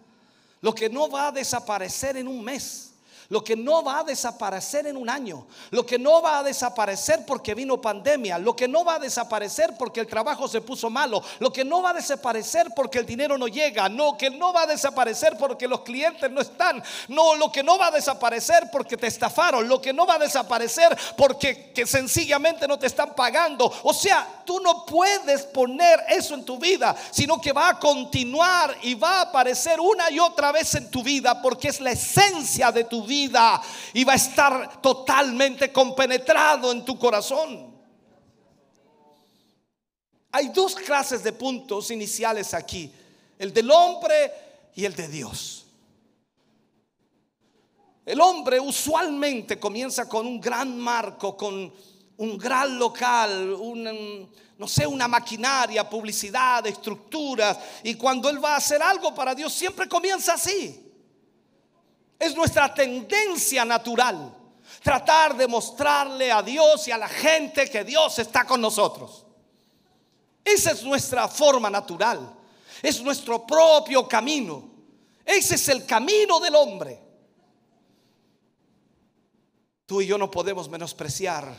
lo que no va a desaparecer en un mes lo que no va a desaparecer en un año, lo que no va a desaparecer porque vino pandemia, lo que no va a desaparecer porque el trabajo se puso malo, lo que no va a desaparecer porque el dinero no llega, no, que no va a desaparecer porque los clientes no están, no, lo que no va a desaparecer porque te estafaron, lo que no va a desaparecer porque que sencillamente no te están pagando. O sea, tú no puedes poner eso en tu vida, sino que va a continuar y va a aparecer una y otra vez en tu vida porque es la esencia de tu vida y va a estar totalmente compenetrado en tu corazón. Hay dos clases de puntos iniciales aquí, el del hombre y el de Dios. El hombre usualmente comienza con un gran marco, con un gran local, no sé, una maquinaria, publicidad, estructuras. Y cuando él va a hacer algo para Dios, siempre comienza así. Es nuestra tendencia natural tratar de mostrarle a Dios y a la gente que Dios está con nosotros. Esa es nuestra forma natural. Es nuestro propio camino. Ese es el camino del hombre. Tú y yo no podemos menospreciar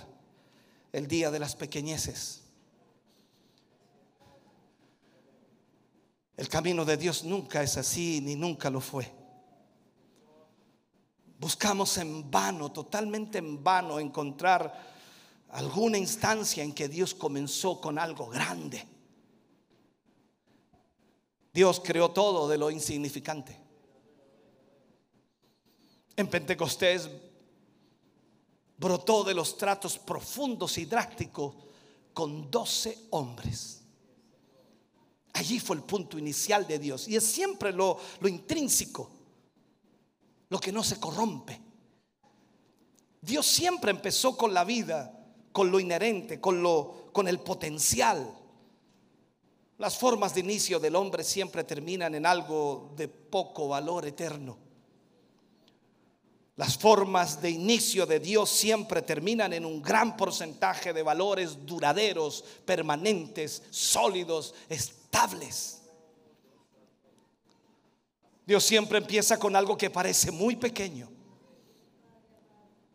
el día de las pequeñeces. El camino de Dios nunca es así ni nunca lo fue. Buscamos en vano, totalmente en vano, encontrar alguna instancia en que Dios comenzó con algo grande. Dios creó todo de lo insignificante. En Pentecostés brotó de los tratos profundos y drásticos con doce hombres. Allí fue el punto inicial de Dios. Y es siempre lo, lo intrínseco lo que no se corrompe. Dios siempre empezó con la vida, con lo inherente, con lo con el potencial. Las formas de inicio del hombre siempre terminan en algo de poco valor eterno. Las formas de inicio de Dios siempre terminan en un gran porcentaje de valores duraderos, permanentes, sólidos, estables. Dios siempre empieza con algo que parece muy pequeño,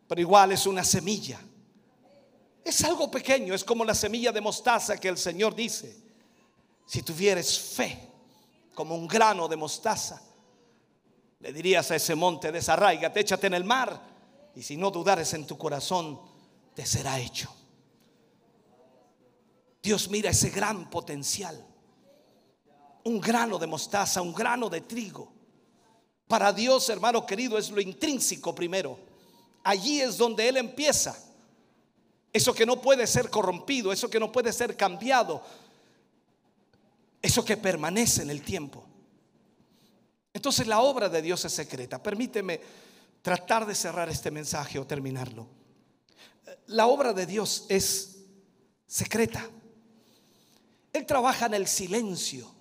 pero igual es una semilla. Es algo pequeño, es como la semilla de mostaza que el Señor dice, si tuvieres fe como un grano de mostaza, le dirías a ese monte, desarraigate, échate en el mar, y si no dudares en tu corazón, te será hecho. Dios mira ese gran potencial, un grano de mostaza, un grano de trigo para Dios, hermano querido, es lo intrínseco primero. Allí es donde Él empieza. Eso que no puede ser corrompido, eso que no puede ser cambiado, eso que permanece en el tiempo. Entonces la obra de Dios es secreta. Permíteme tratar de cerrar este mensaje o terminarlo. La obra de Dios es secreta. Él trabaja en el silencio.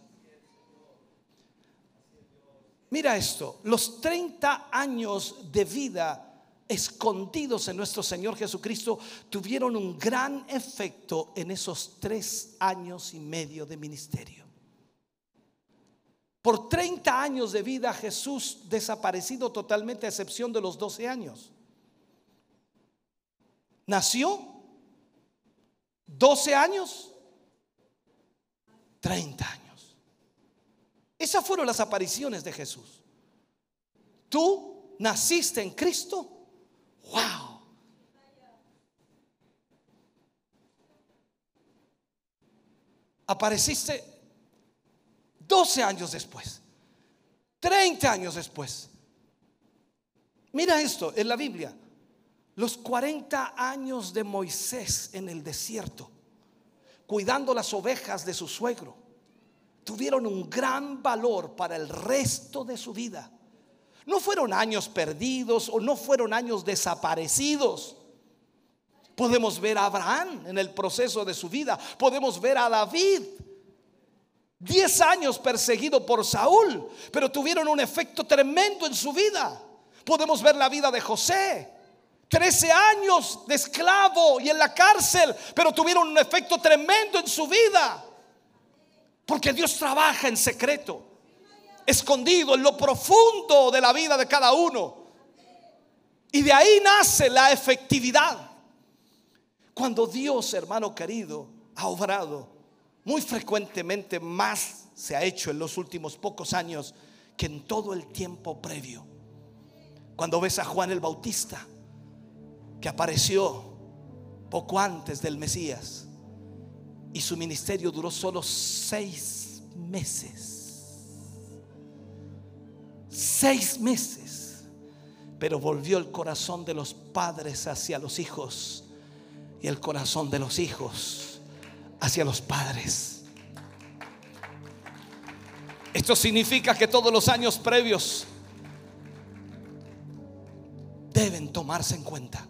Mira esto, los 30 años de vida escondidos en nuestro Señor Jesucristo tuvieron un gran efecto en esos tres años y medio de ministerio. Por 30 años de vida Jesús desaparecido totalmente a excepción de los 12 años. Nació 12 años, 30 años. Esas fueron las apariciones de Jesús. Tú naciste en Cristo. Wow. Apareciste 12 años después, 30 años después. Mira esto en la Biblia. Los 40 años de Moisés en el desierto, cuidando las ovejas de su suegro, tuvieron un gran valor para el resto de su vida. No fueron años perdidos o no fueron años desaparecidos. Podemos ver a Abraham en el proceso de su vida. Podemos ver a David. Diez años perseguido por Saúl, pero tuvieron un efecto tremendo en su vida. Podemos ver la vida de José. Trece años de esclavo y en la cárcel, pero tuvieron un efecto tremendo en su vida. Porque Dios trabaja en secreto, escondido en lo profundo de la vida de cada uno. Y de ahí nace la efectividad. Cuando Dios, hermano querido, ha obrado, muy frecuentemente más se ha hecho en los últimos pocos años que en todo el tiempo previo. Cuando ves a Juan el Bautista, que apareció poco antes del Mesías, y su ministerio duró solo seis meses. Seis meses. Pero volvió el corazón de los padres hacia los hijos y el corazón de los hijos hacia los padres. Esto significa que todos los años previos deben tomarse en cuenta.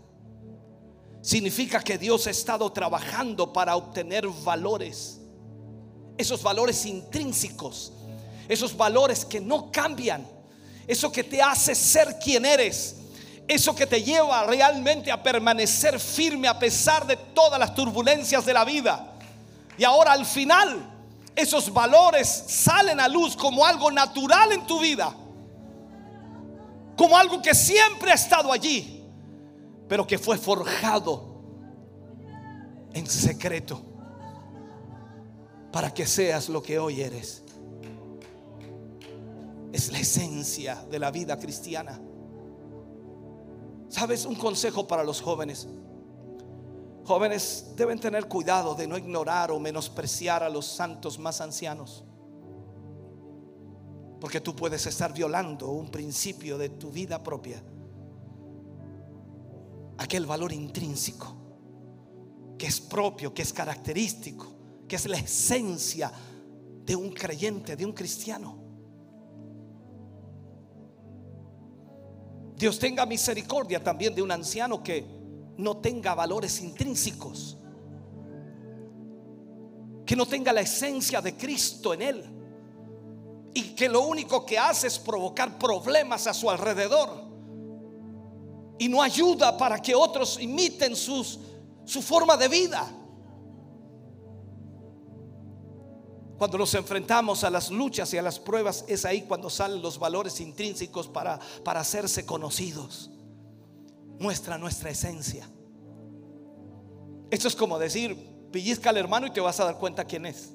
Significa que Dios ha estado trabajando para obtener valores. Esos valores intrínsecos. Esos valores que no cambian. Eso que te hace ser quien eres. Eso que te lleva realmente a permanecer firme a pesar de todas las turbulencias de la vida. Y ahora al final, esos valores salen a luz como algo natural en tu vida como algo que siempre ha estado allí, pero que fue forjado en secreto para que seas lo que hoy eres. Es la esencia de la vida cristiana. ¿Sabes? Un consejo para los jóvenes. Jóvenes deben tener cuidado de no ignorar o menospreciar a los santos más ancianos. Porque tú puedes estar violando un principio de tu vida propia. Aquel valor intrínseco que es propio, que es característico, que es la esencia de un creyente, de un cristiano. Dios tenga misericordia también de un anciano que no tenga valores intrínsecos, que no tenga la esencia de Cristo en él y que lo único que hace es provocar problemas a su alrededor y no ayuda para que otros imiten sus, su forma de vida. Cuando nos enfrentamos a las luchas y a las pruebas, es ahí cuando salen los valores intrínsecos para, para hacerse conocidos. Muestra nuestra esencia. Esto es como decir, pellizca al hermano y te vas a dar cuenta quién es.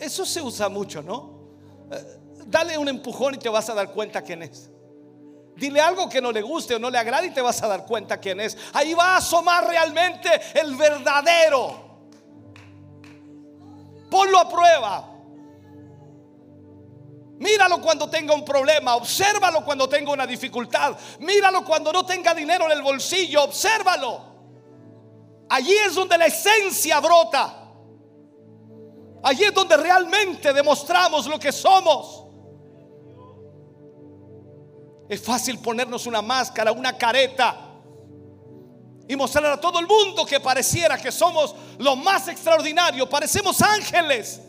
Eso se usa mucho, ¿no? Eh, dale un empujón y te vas a dar cuenta quién es. Dile algo que no le guste o no le agrade y te vas a dar cuenta quién es. Ahí va a asomar realmente el verdadero. Ponlo a prueba. Míralo cuando tenga un problema, obsérvalo cuando tenga una dificultad, míralo cuando no tenga dinero en el bolsillo, obsérvalo. Allí es donde la esencia brota. Allí es donde realmente demostramos lo que somos. Es fácil ponernos una máscara, una careta y mostrar a todo el mundo que pareciera que somos lo más extraordinario, parecemos ángeles.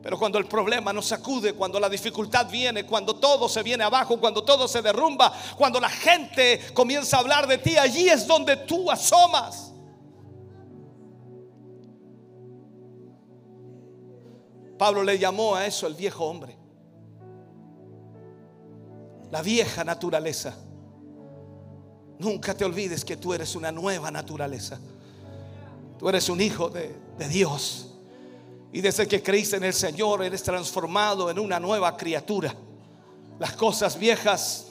Pero cuando el problema nos sacude, cuando la dificultad viene, cuando todo se viene abajo, cuando todo se derrumba, cuando la gente comienza a hablar de ti, allí es donde tú asomas. Pablo le llamó a eso el viejo hombre. La vieja naturaleza. Nunca te olvides que tú eres una nueva naturaleza. Tú eres un hijo de, de Dios. Y desde que creíste en el Señor, eres transformado en una nueva criatura. Las cosas viejas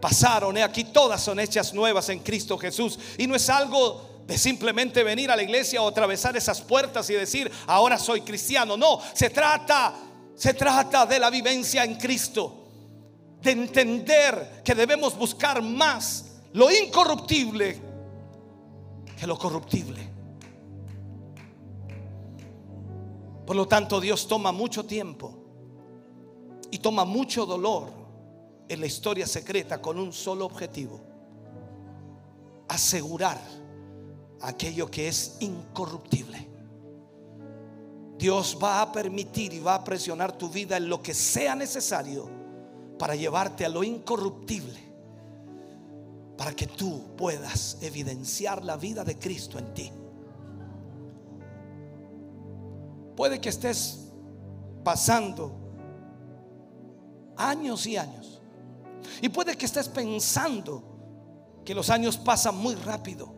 pasaron, y aquí todas son hechas nuevas en Cristo Jesús. Y no es algo de simplemente venir a la iglesia o atravesar esas puertas y decir, ahora soy cristiano. No, se trata, se trata de la vivencia en Cristo, de entender que debemos buscar más lo incorruptible que lo corruptible. Por lo tanto, Dios toma mucho tiempo y toma mucho dolor en la historia secreta con un solo objetivo. Asegurar aquello que es incorruptible. Dios va a permitir y va a presionar tu vida en lo que sea necesario para llevarte a lo incorruptible, para que tú puedas evidenciar la vida de Cristo en ti. Puede que estés pasando años y años. Y puede que estés pensando que los años pasan muy rápido.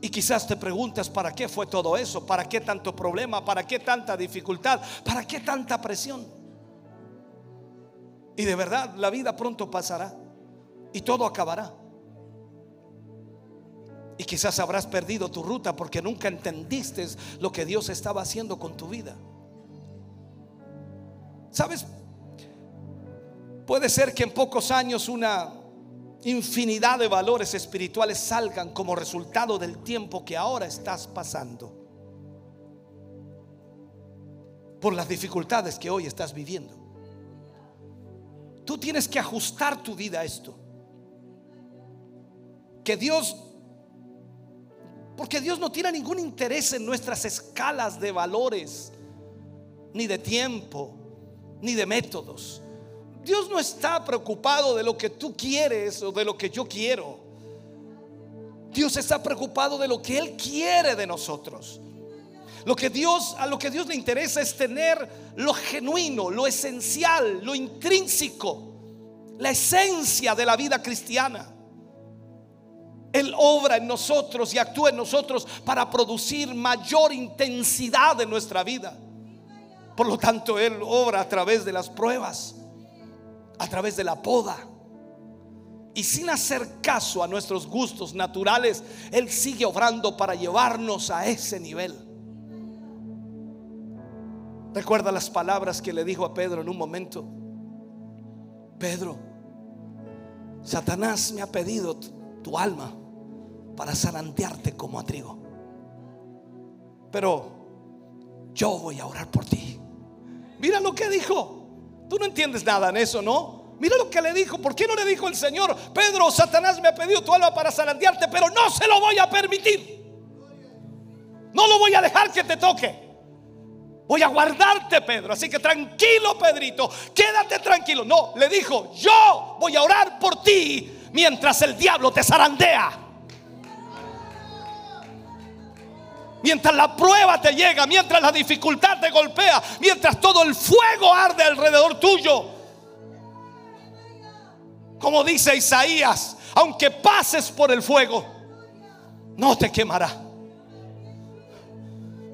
Y quizás te preguntas, ¿para qué fue todo eso? ¿Para qué tanto problema? ¿Para qué tanta dificultad? ¿Para qué tanta presión? Y de verdad, la vida pronto pasará y todo acabará. Y quizás habrás perdido tu ruta porque nunca entendiste lo que Dios estaba haciendo con tu vida. ¿Sabes? Puede ser que en pocos años una infinidad de valores espirituales salgan como resultado del tiempo que ahora estás pasando. Por las dificultades que hoy estás viviendo. Tú tienes que ajustar tu vida a esto. Que Dios porque Dios no tiene ningún interés en nuestras escalas de valores, ni de tiempo, ni de métodos. Dios no está preocupado de lo que tú quieres o de lo que yo quiero. Dios está preocupado de lo que Él quiere de nosotros. Lo que Dios, a lo que Dios le interesa es tener lo genuino, lo esencial, lo intrínseco, la esencia de la vida cristiana. Él obra en nosotros y actúa en nosotros para producir mayor intensidad en nuestra vida. Por lo tanto, Él obra a través de las pruebas, a través de la poda. Y sin hacer caso a nuestros gustos naturales, Él sigue obrando para llevarnos a ese nivel. Recuerda las palabras que le dijo a Pedro en un momento. Pedro, Satanás me ha pedido tu alma para zarandearte como a trigo. Pero yo voy a orar por ti. Mira lo que dijo. Tú no entiendes nada en eso, ¿no? Mira lo que le dijo. ¿Por qué no le dijo el Señor, Pedro, Satanás me ha pedido tu alma para zarandearte, pero no se lo voy a permitir? No lo voy a dejar que te toque. Voy a guardarte, Pedro. Así que tranquilo, Pedrito. Quédate tranquilo. No, le dijo, yo voy a orar por ti mientras el diablo te zarandea. mientras la prueba te llega, mientras la dificultad te golpea, mientras todo el fuego arde alrededor tuyo. Como dice Isaías, aunque pases por el fuego, no te quemará.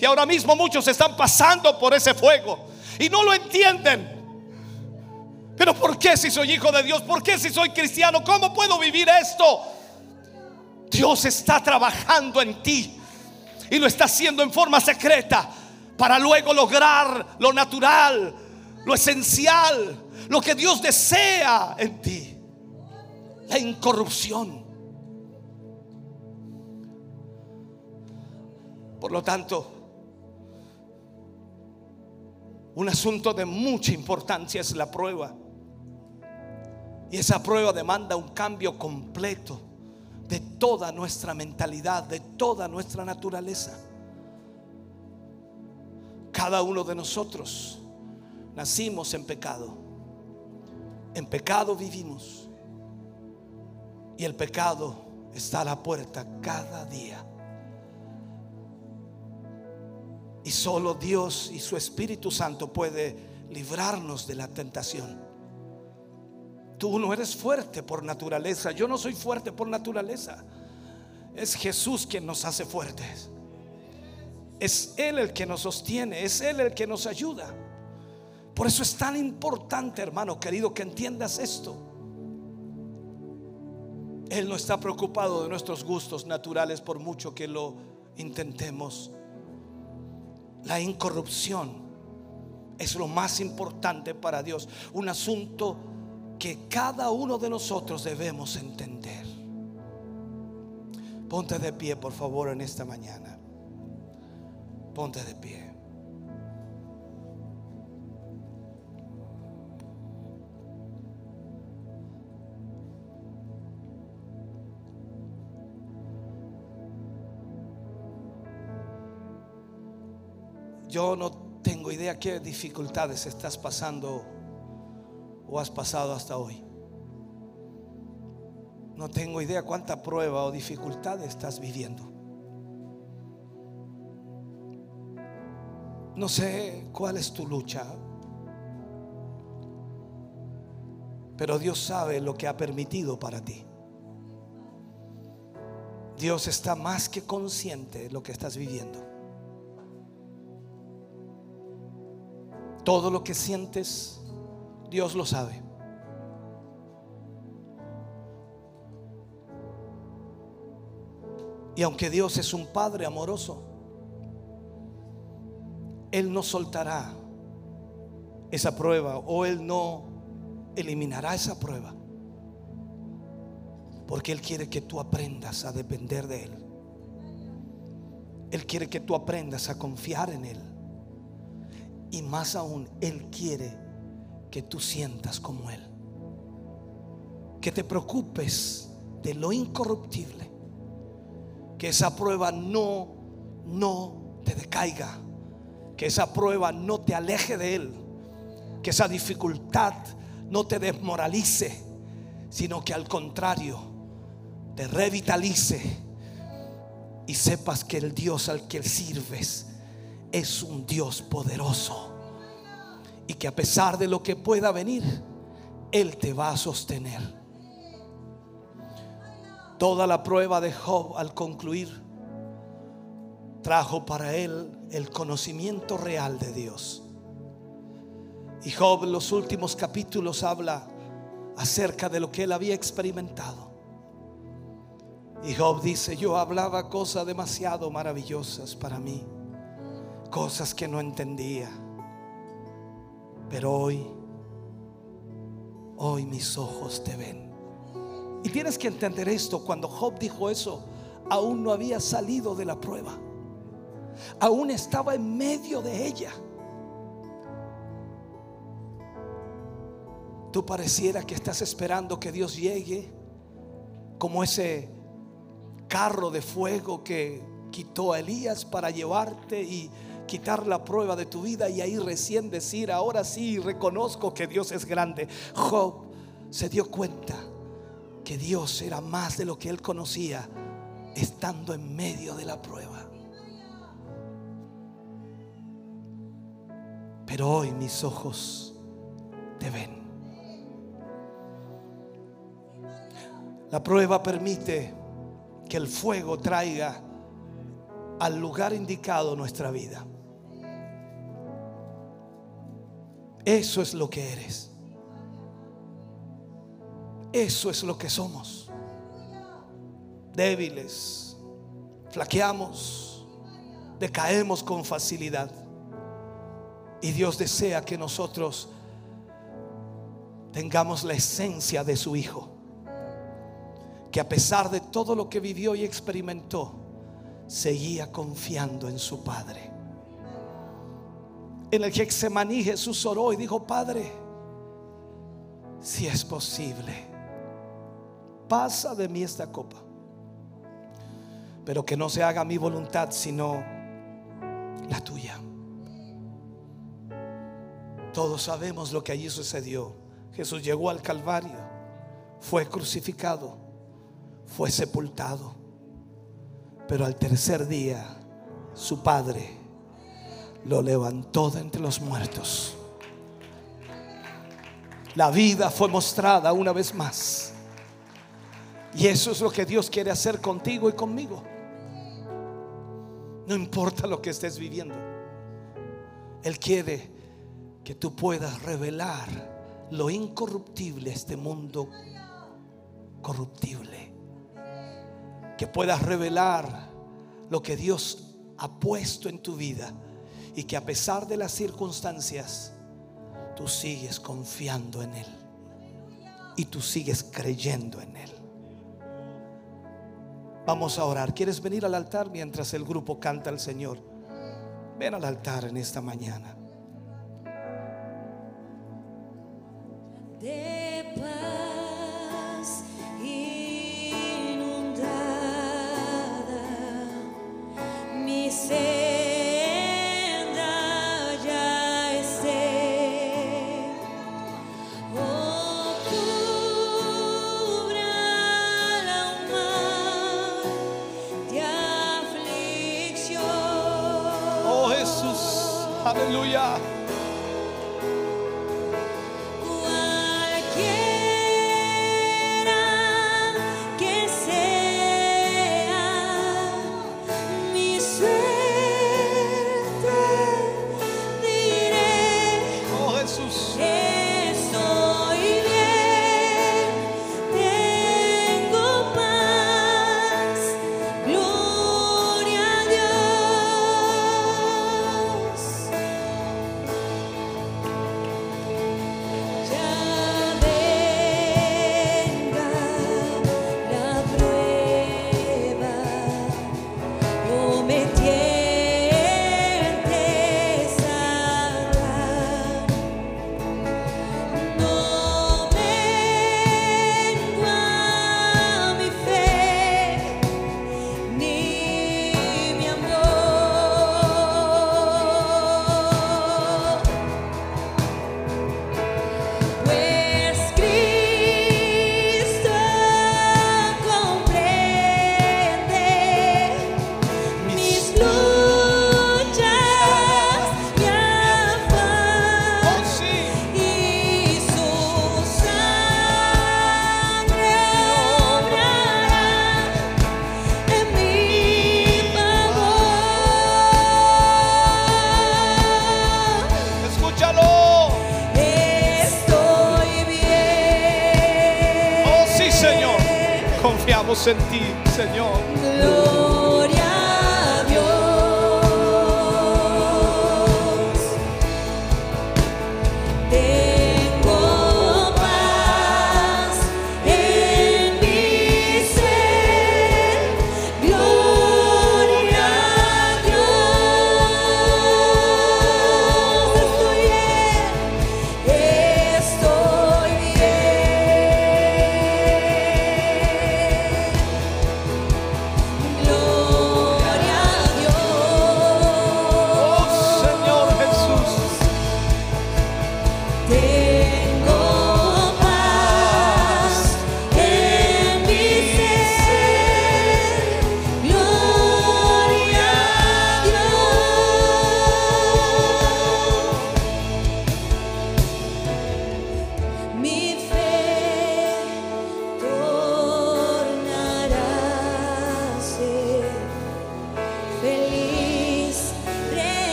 Que ahora mismo muchos están pasando por ese fuego y no lo entienden. Pero ¿por qué si soy hijo de Dios? ¿Por qué si soy cristiano? ¿Cómo puedo vivir esto? Dios está trabajando en ti y lo está haciendo en forma secreta para luego lograr lo natural, lo esencial, lo que Dios desea en ti. La incorrupción. Por lo tanto, un asunto de mucha importancia es la prueba. Y esa prueba demanda un cambio completo de toda nuestra mentalidad, de toda nuestra naturaleza. Cada uno de nosotros nacimos en pecado. En pecado vivimos. Y el pecado está a la puerta cada día. Y solo Dios y su Espíritu Santo puede librarnos de la tentación. Tú no eres fuerte por naturaleza. Yo no soy fuerte por naturaleza. Es Jesús quien nos hace fuertes. Es Él el que nos sostiene. Es Él el que nos ayuda. Por eso es tan importante, hermano querido, que entiendas esto. Él no está preocupado de nuestros gustos naturales por mucho que lo intentemos. La incorrupción es lo más importante para Dios. Un asunto que cada uno de nosotros debemos entender. Ponte de pie, por favor, en esta mañana. Ponte de pie. Yo no tengo idea qué dificultades estás pasando o has pasado hasta hoy. No tengo idea cuánta prueba o dificultad estás viviendo. No sé cuál es tu lucha, pero Dios sabe lo que ha permitido para ti. Dios está más que consciente de lo que estás viviendo. Todo lo que sientes, Dios lo sabe. Y aunque Dios es un Padre amoroso, Él no soltará esa prueba o Él no eliminará esa prueba. Porque Él quiere que tú aprendas a depender de Él. Él quiere que tú aprendas a confiar en Él. Y más aún, Él quiere que tú sientas como Él. Que te preocupes de lo incorruptible. Que esa prueba no, no te decaiga. Que esa prueba no te aleje de Él. Que esa dificultad no te desmoralice. Sino que al contrario, te revitalice. Y sepas que el Dios al que sirves es un Dios poderoso. Y que a pesar de lo que pueda venir, Él te va a sostener. Toda la prueba de Job al concluir trajo para él el conocimiento real de Dios. Y Job en los últimos capítulos habla acerca de lo que él había experimentado. Y Job dice, yo hablaba cosas demasiado maravillosas para mí cosas que no entendía. Pero hoy, hoy mis ojos te ven. Y tienes que entender esto, cuando Job dijo eso, aún no había salido de la prueba. Aún estaba en medio de ella. Tú pareciera que estás esperando que Dios llegue como ese carro de fuego que quitó a Elías para llevarte y quitar la prueba de tu vida y ahí recién decir, ahora sí reconozco que Dios es grande. Job se dio cuenta que Dios era más de lo que él conocía estando en medio de la prueba. Pero hoy mis ojos te ven. La prueba permite que el fuego traiga al lugar indicado nuestra vida. Eso es lo que eres. Eso es lo que somos. Débiles, flaqueamos, decaemos con facilidad. Y Dios desea que nosotros tengamos la esencia de su Hijo. Que a pesar de todo lo que vivió y experimentó, seguía confiando en su Padre. En el Getsemaní Jesús oró y dijo, Padre, si es posible, pasa de mí esta copa. Pero que no se haga mi voluntad, sino la tuya. Todos sabemos lo que allí sucedió. Jesús llegó al Calvario, fue crucificado, fue sepultado. Pero al tercer día, su Padre lo levantó de entre los muertos. La vida fue mostrada una vez más. Y eso es lo que Dios quiere hacer contigo y conmigo. No importa lo que estés viviendo. Él quiere que tú puedas revelar lo incorruptible este mundo corruptible. Que puedas revelar lo que Dios ha puesto en tu vida y que a pesar de las circunstancias, tú sigues confiando en Él y tú sigues creyendo en Él. Vamos a orar. ¿Quieres venir al altar mientras el grupo canta al Señor? Ven al altar en esta mañana. De paz inundada mi ser.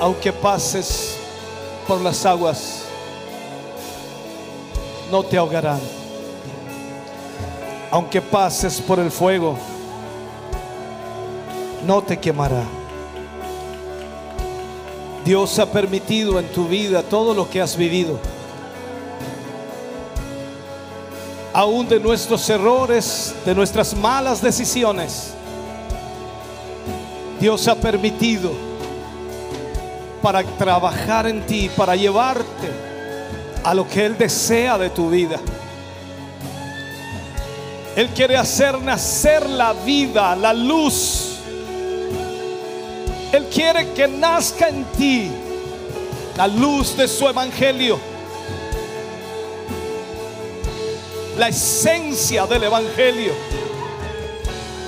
Aunque pases por las aguas, no te ahogarán. Aunque pases por el fuego, no te quemará. Dios ha permitido en tu vida todo lo que has vivido. Aún de nuestros errores, de nuestras malas decisiones. Dios ha permitido para trabajar en ti, para llevarte a lo que Él desea de tu vida. Él quiere hacer nacer la vida, la luz. Quiere que nazca en ti la luz de su evangelio. La esencia del evangelio.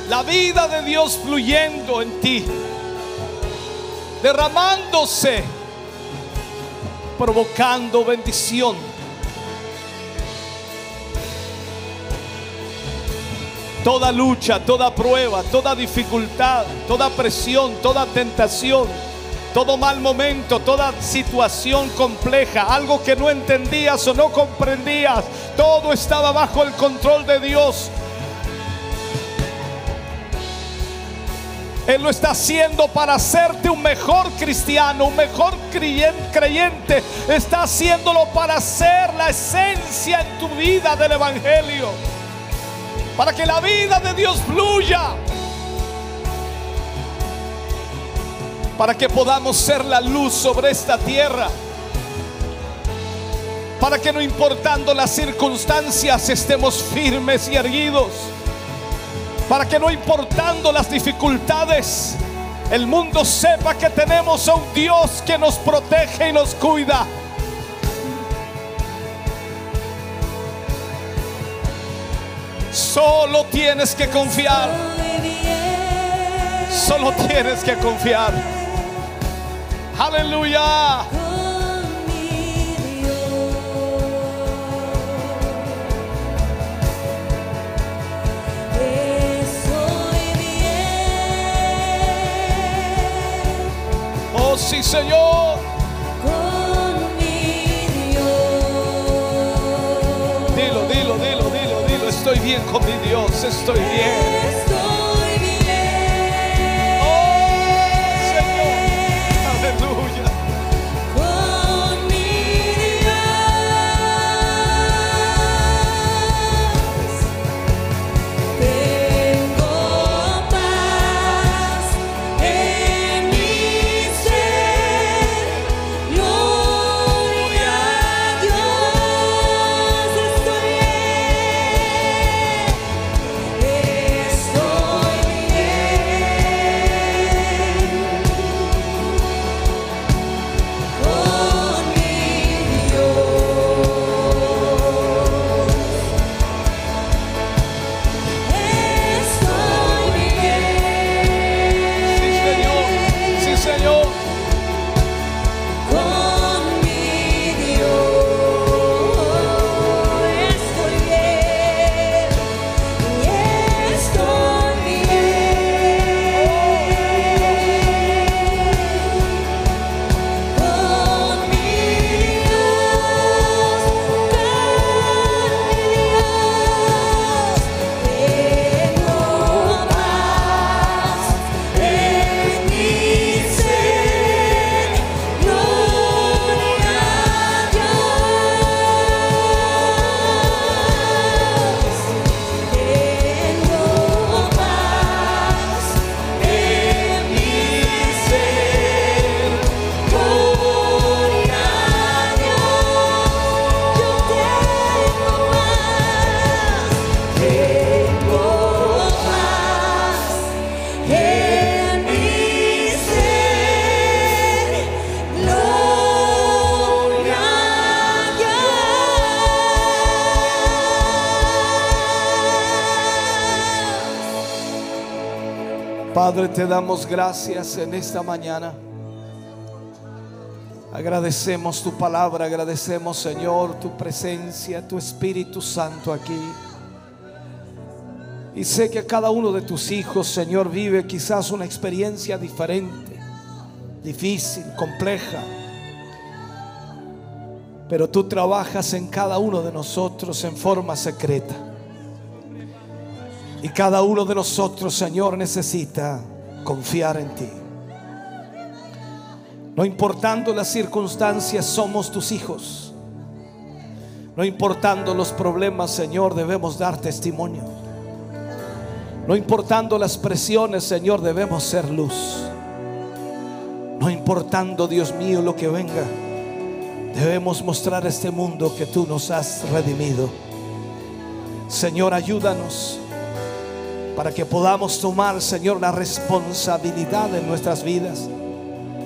La vida de Dios fluyendo en ti. Derramándose. Provocando bendición. Toda lucha, toda prueba, toda dificultad, toda presión, toda tentación, todo mal momento, toda situación compleja, algo que no entendías o no comprendías, todo estaba bajo el control de Dios. Él lo está haciendo para hacerte un mejor cristiano, un mejor creyen- creyente. Está haciéndolo para hacer la esencia en tu vida del Evangelio para que la vida de Dios fluya, para que podamos ser la luz sobre esta tierra, para que no importando las circunstancias estemos firmes y erguidos, para que no importando las dificultades, el mundo sepa que tenemos a un Dios que nos protege y nos cuida. Solo tienes que confiar. Solo tienes que confiar. Aleluya. Oh sí, Señor. Bien con mi Dios. Estoy bien. Te damos gracias en esta mañana. Agradecemos tu palabra, agradecemos Señor tu presencia, tu Espíritu Santo aquí. Y sé que cada uno de tus hijos, Señor, vive quizás una experiencia diferente, difícil, compleja. Pero tú trabajas en cada uno de nosotros en forma secreta. Y cada uno de nosotros, Señor, necesita confiar en ti. No importando las circunstancias, somos tus hijos. No importando los problemas, Señor, debemos dar testimonio. No importando las presiones, Señor, debemos ser luz. No importando, Dios mío, lo que venga, debemos mostrar a este mundo que tú nos has redimido. Señor, ayúdanos para que podamos tomar, Señor, la responsabilidad en nuestras vidas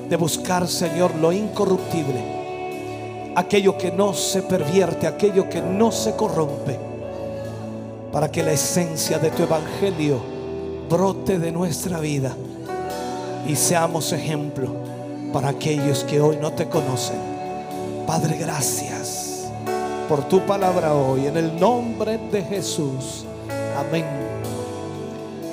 de buscar, Señor, lo incorruptible, aquello que no se pervierte, aquello que no se corrompe, para que la esencia de tu evangelio brote de nuestra vida y seamos ejemplo para aquellos que hoy no te conocen. Padre, gracias por tu palabra hoy, en el nombre de Jesús. Amén.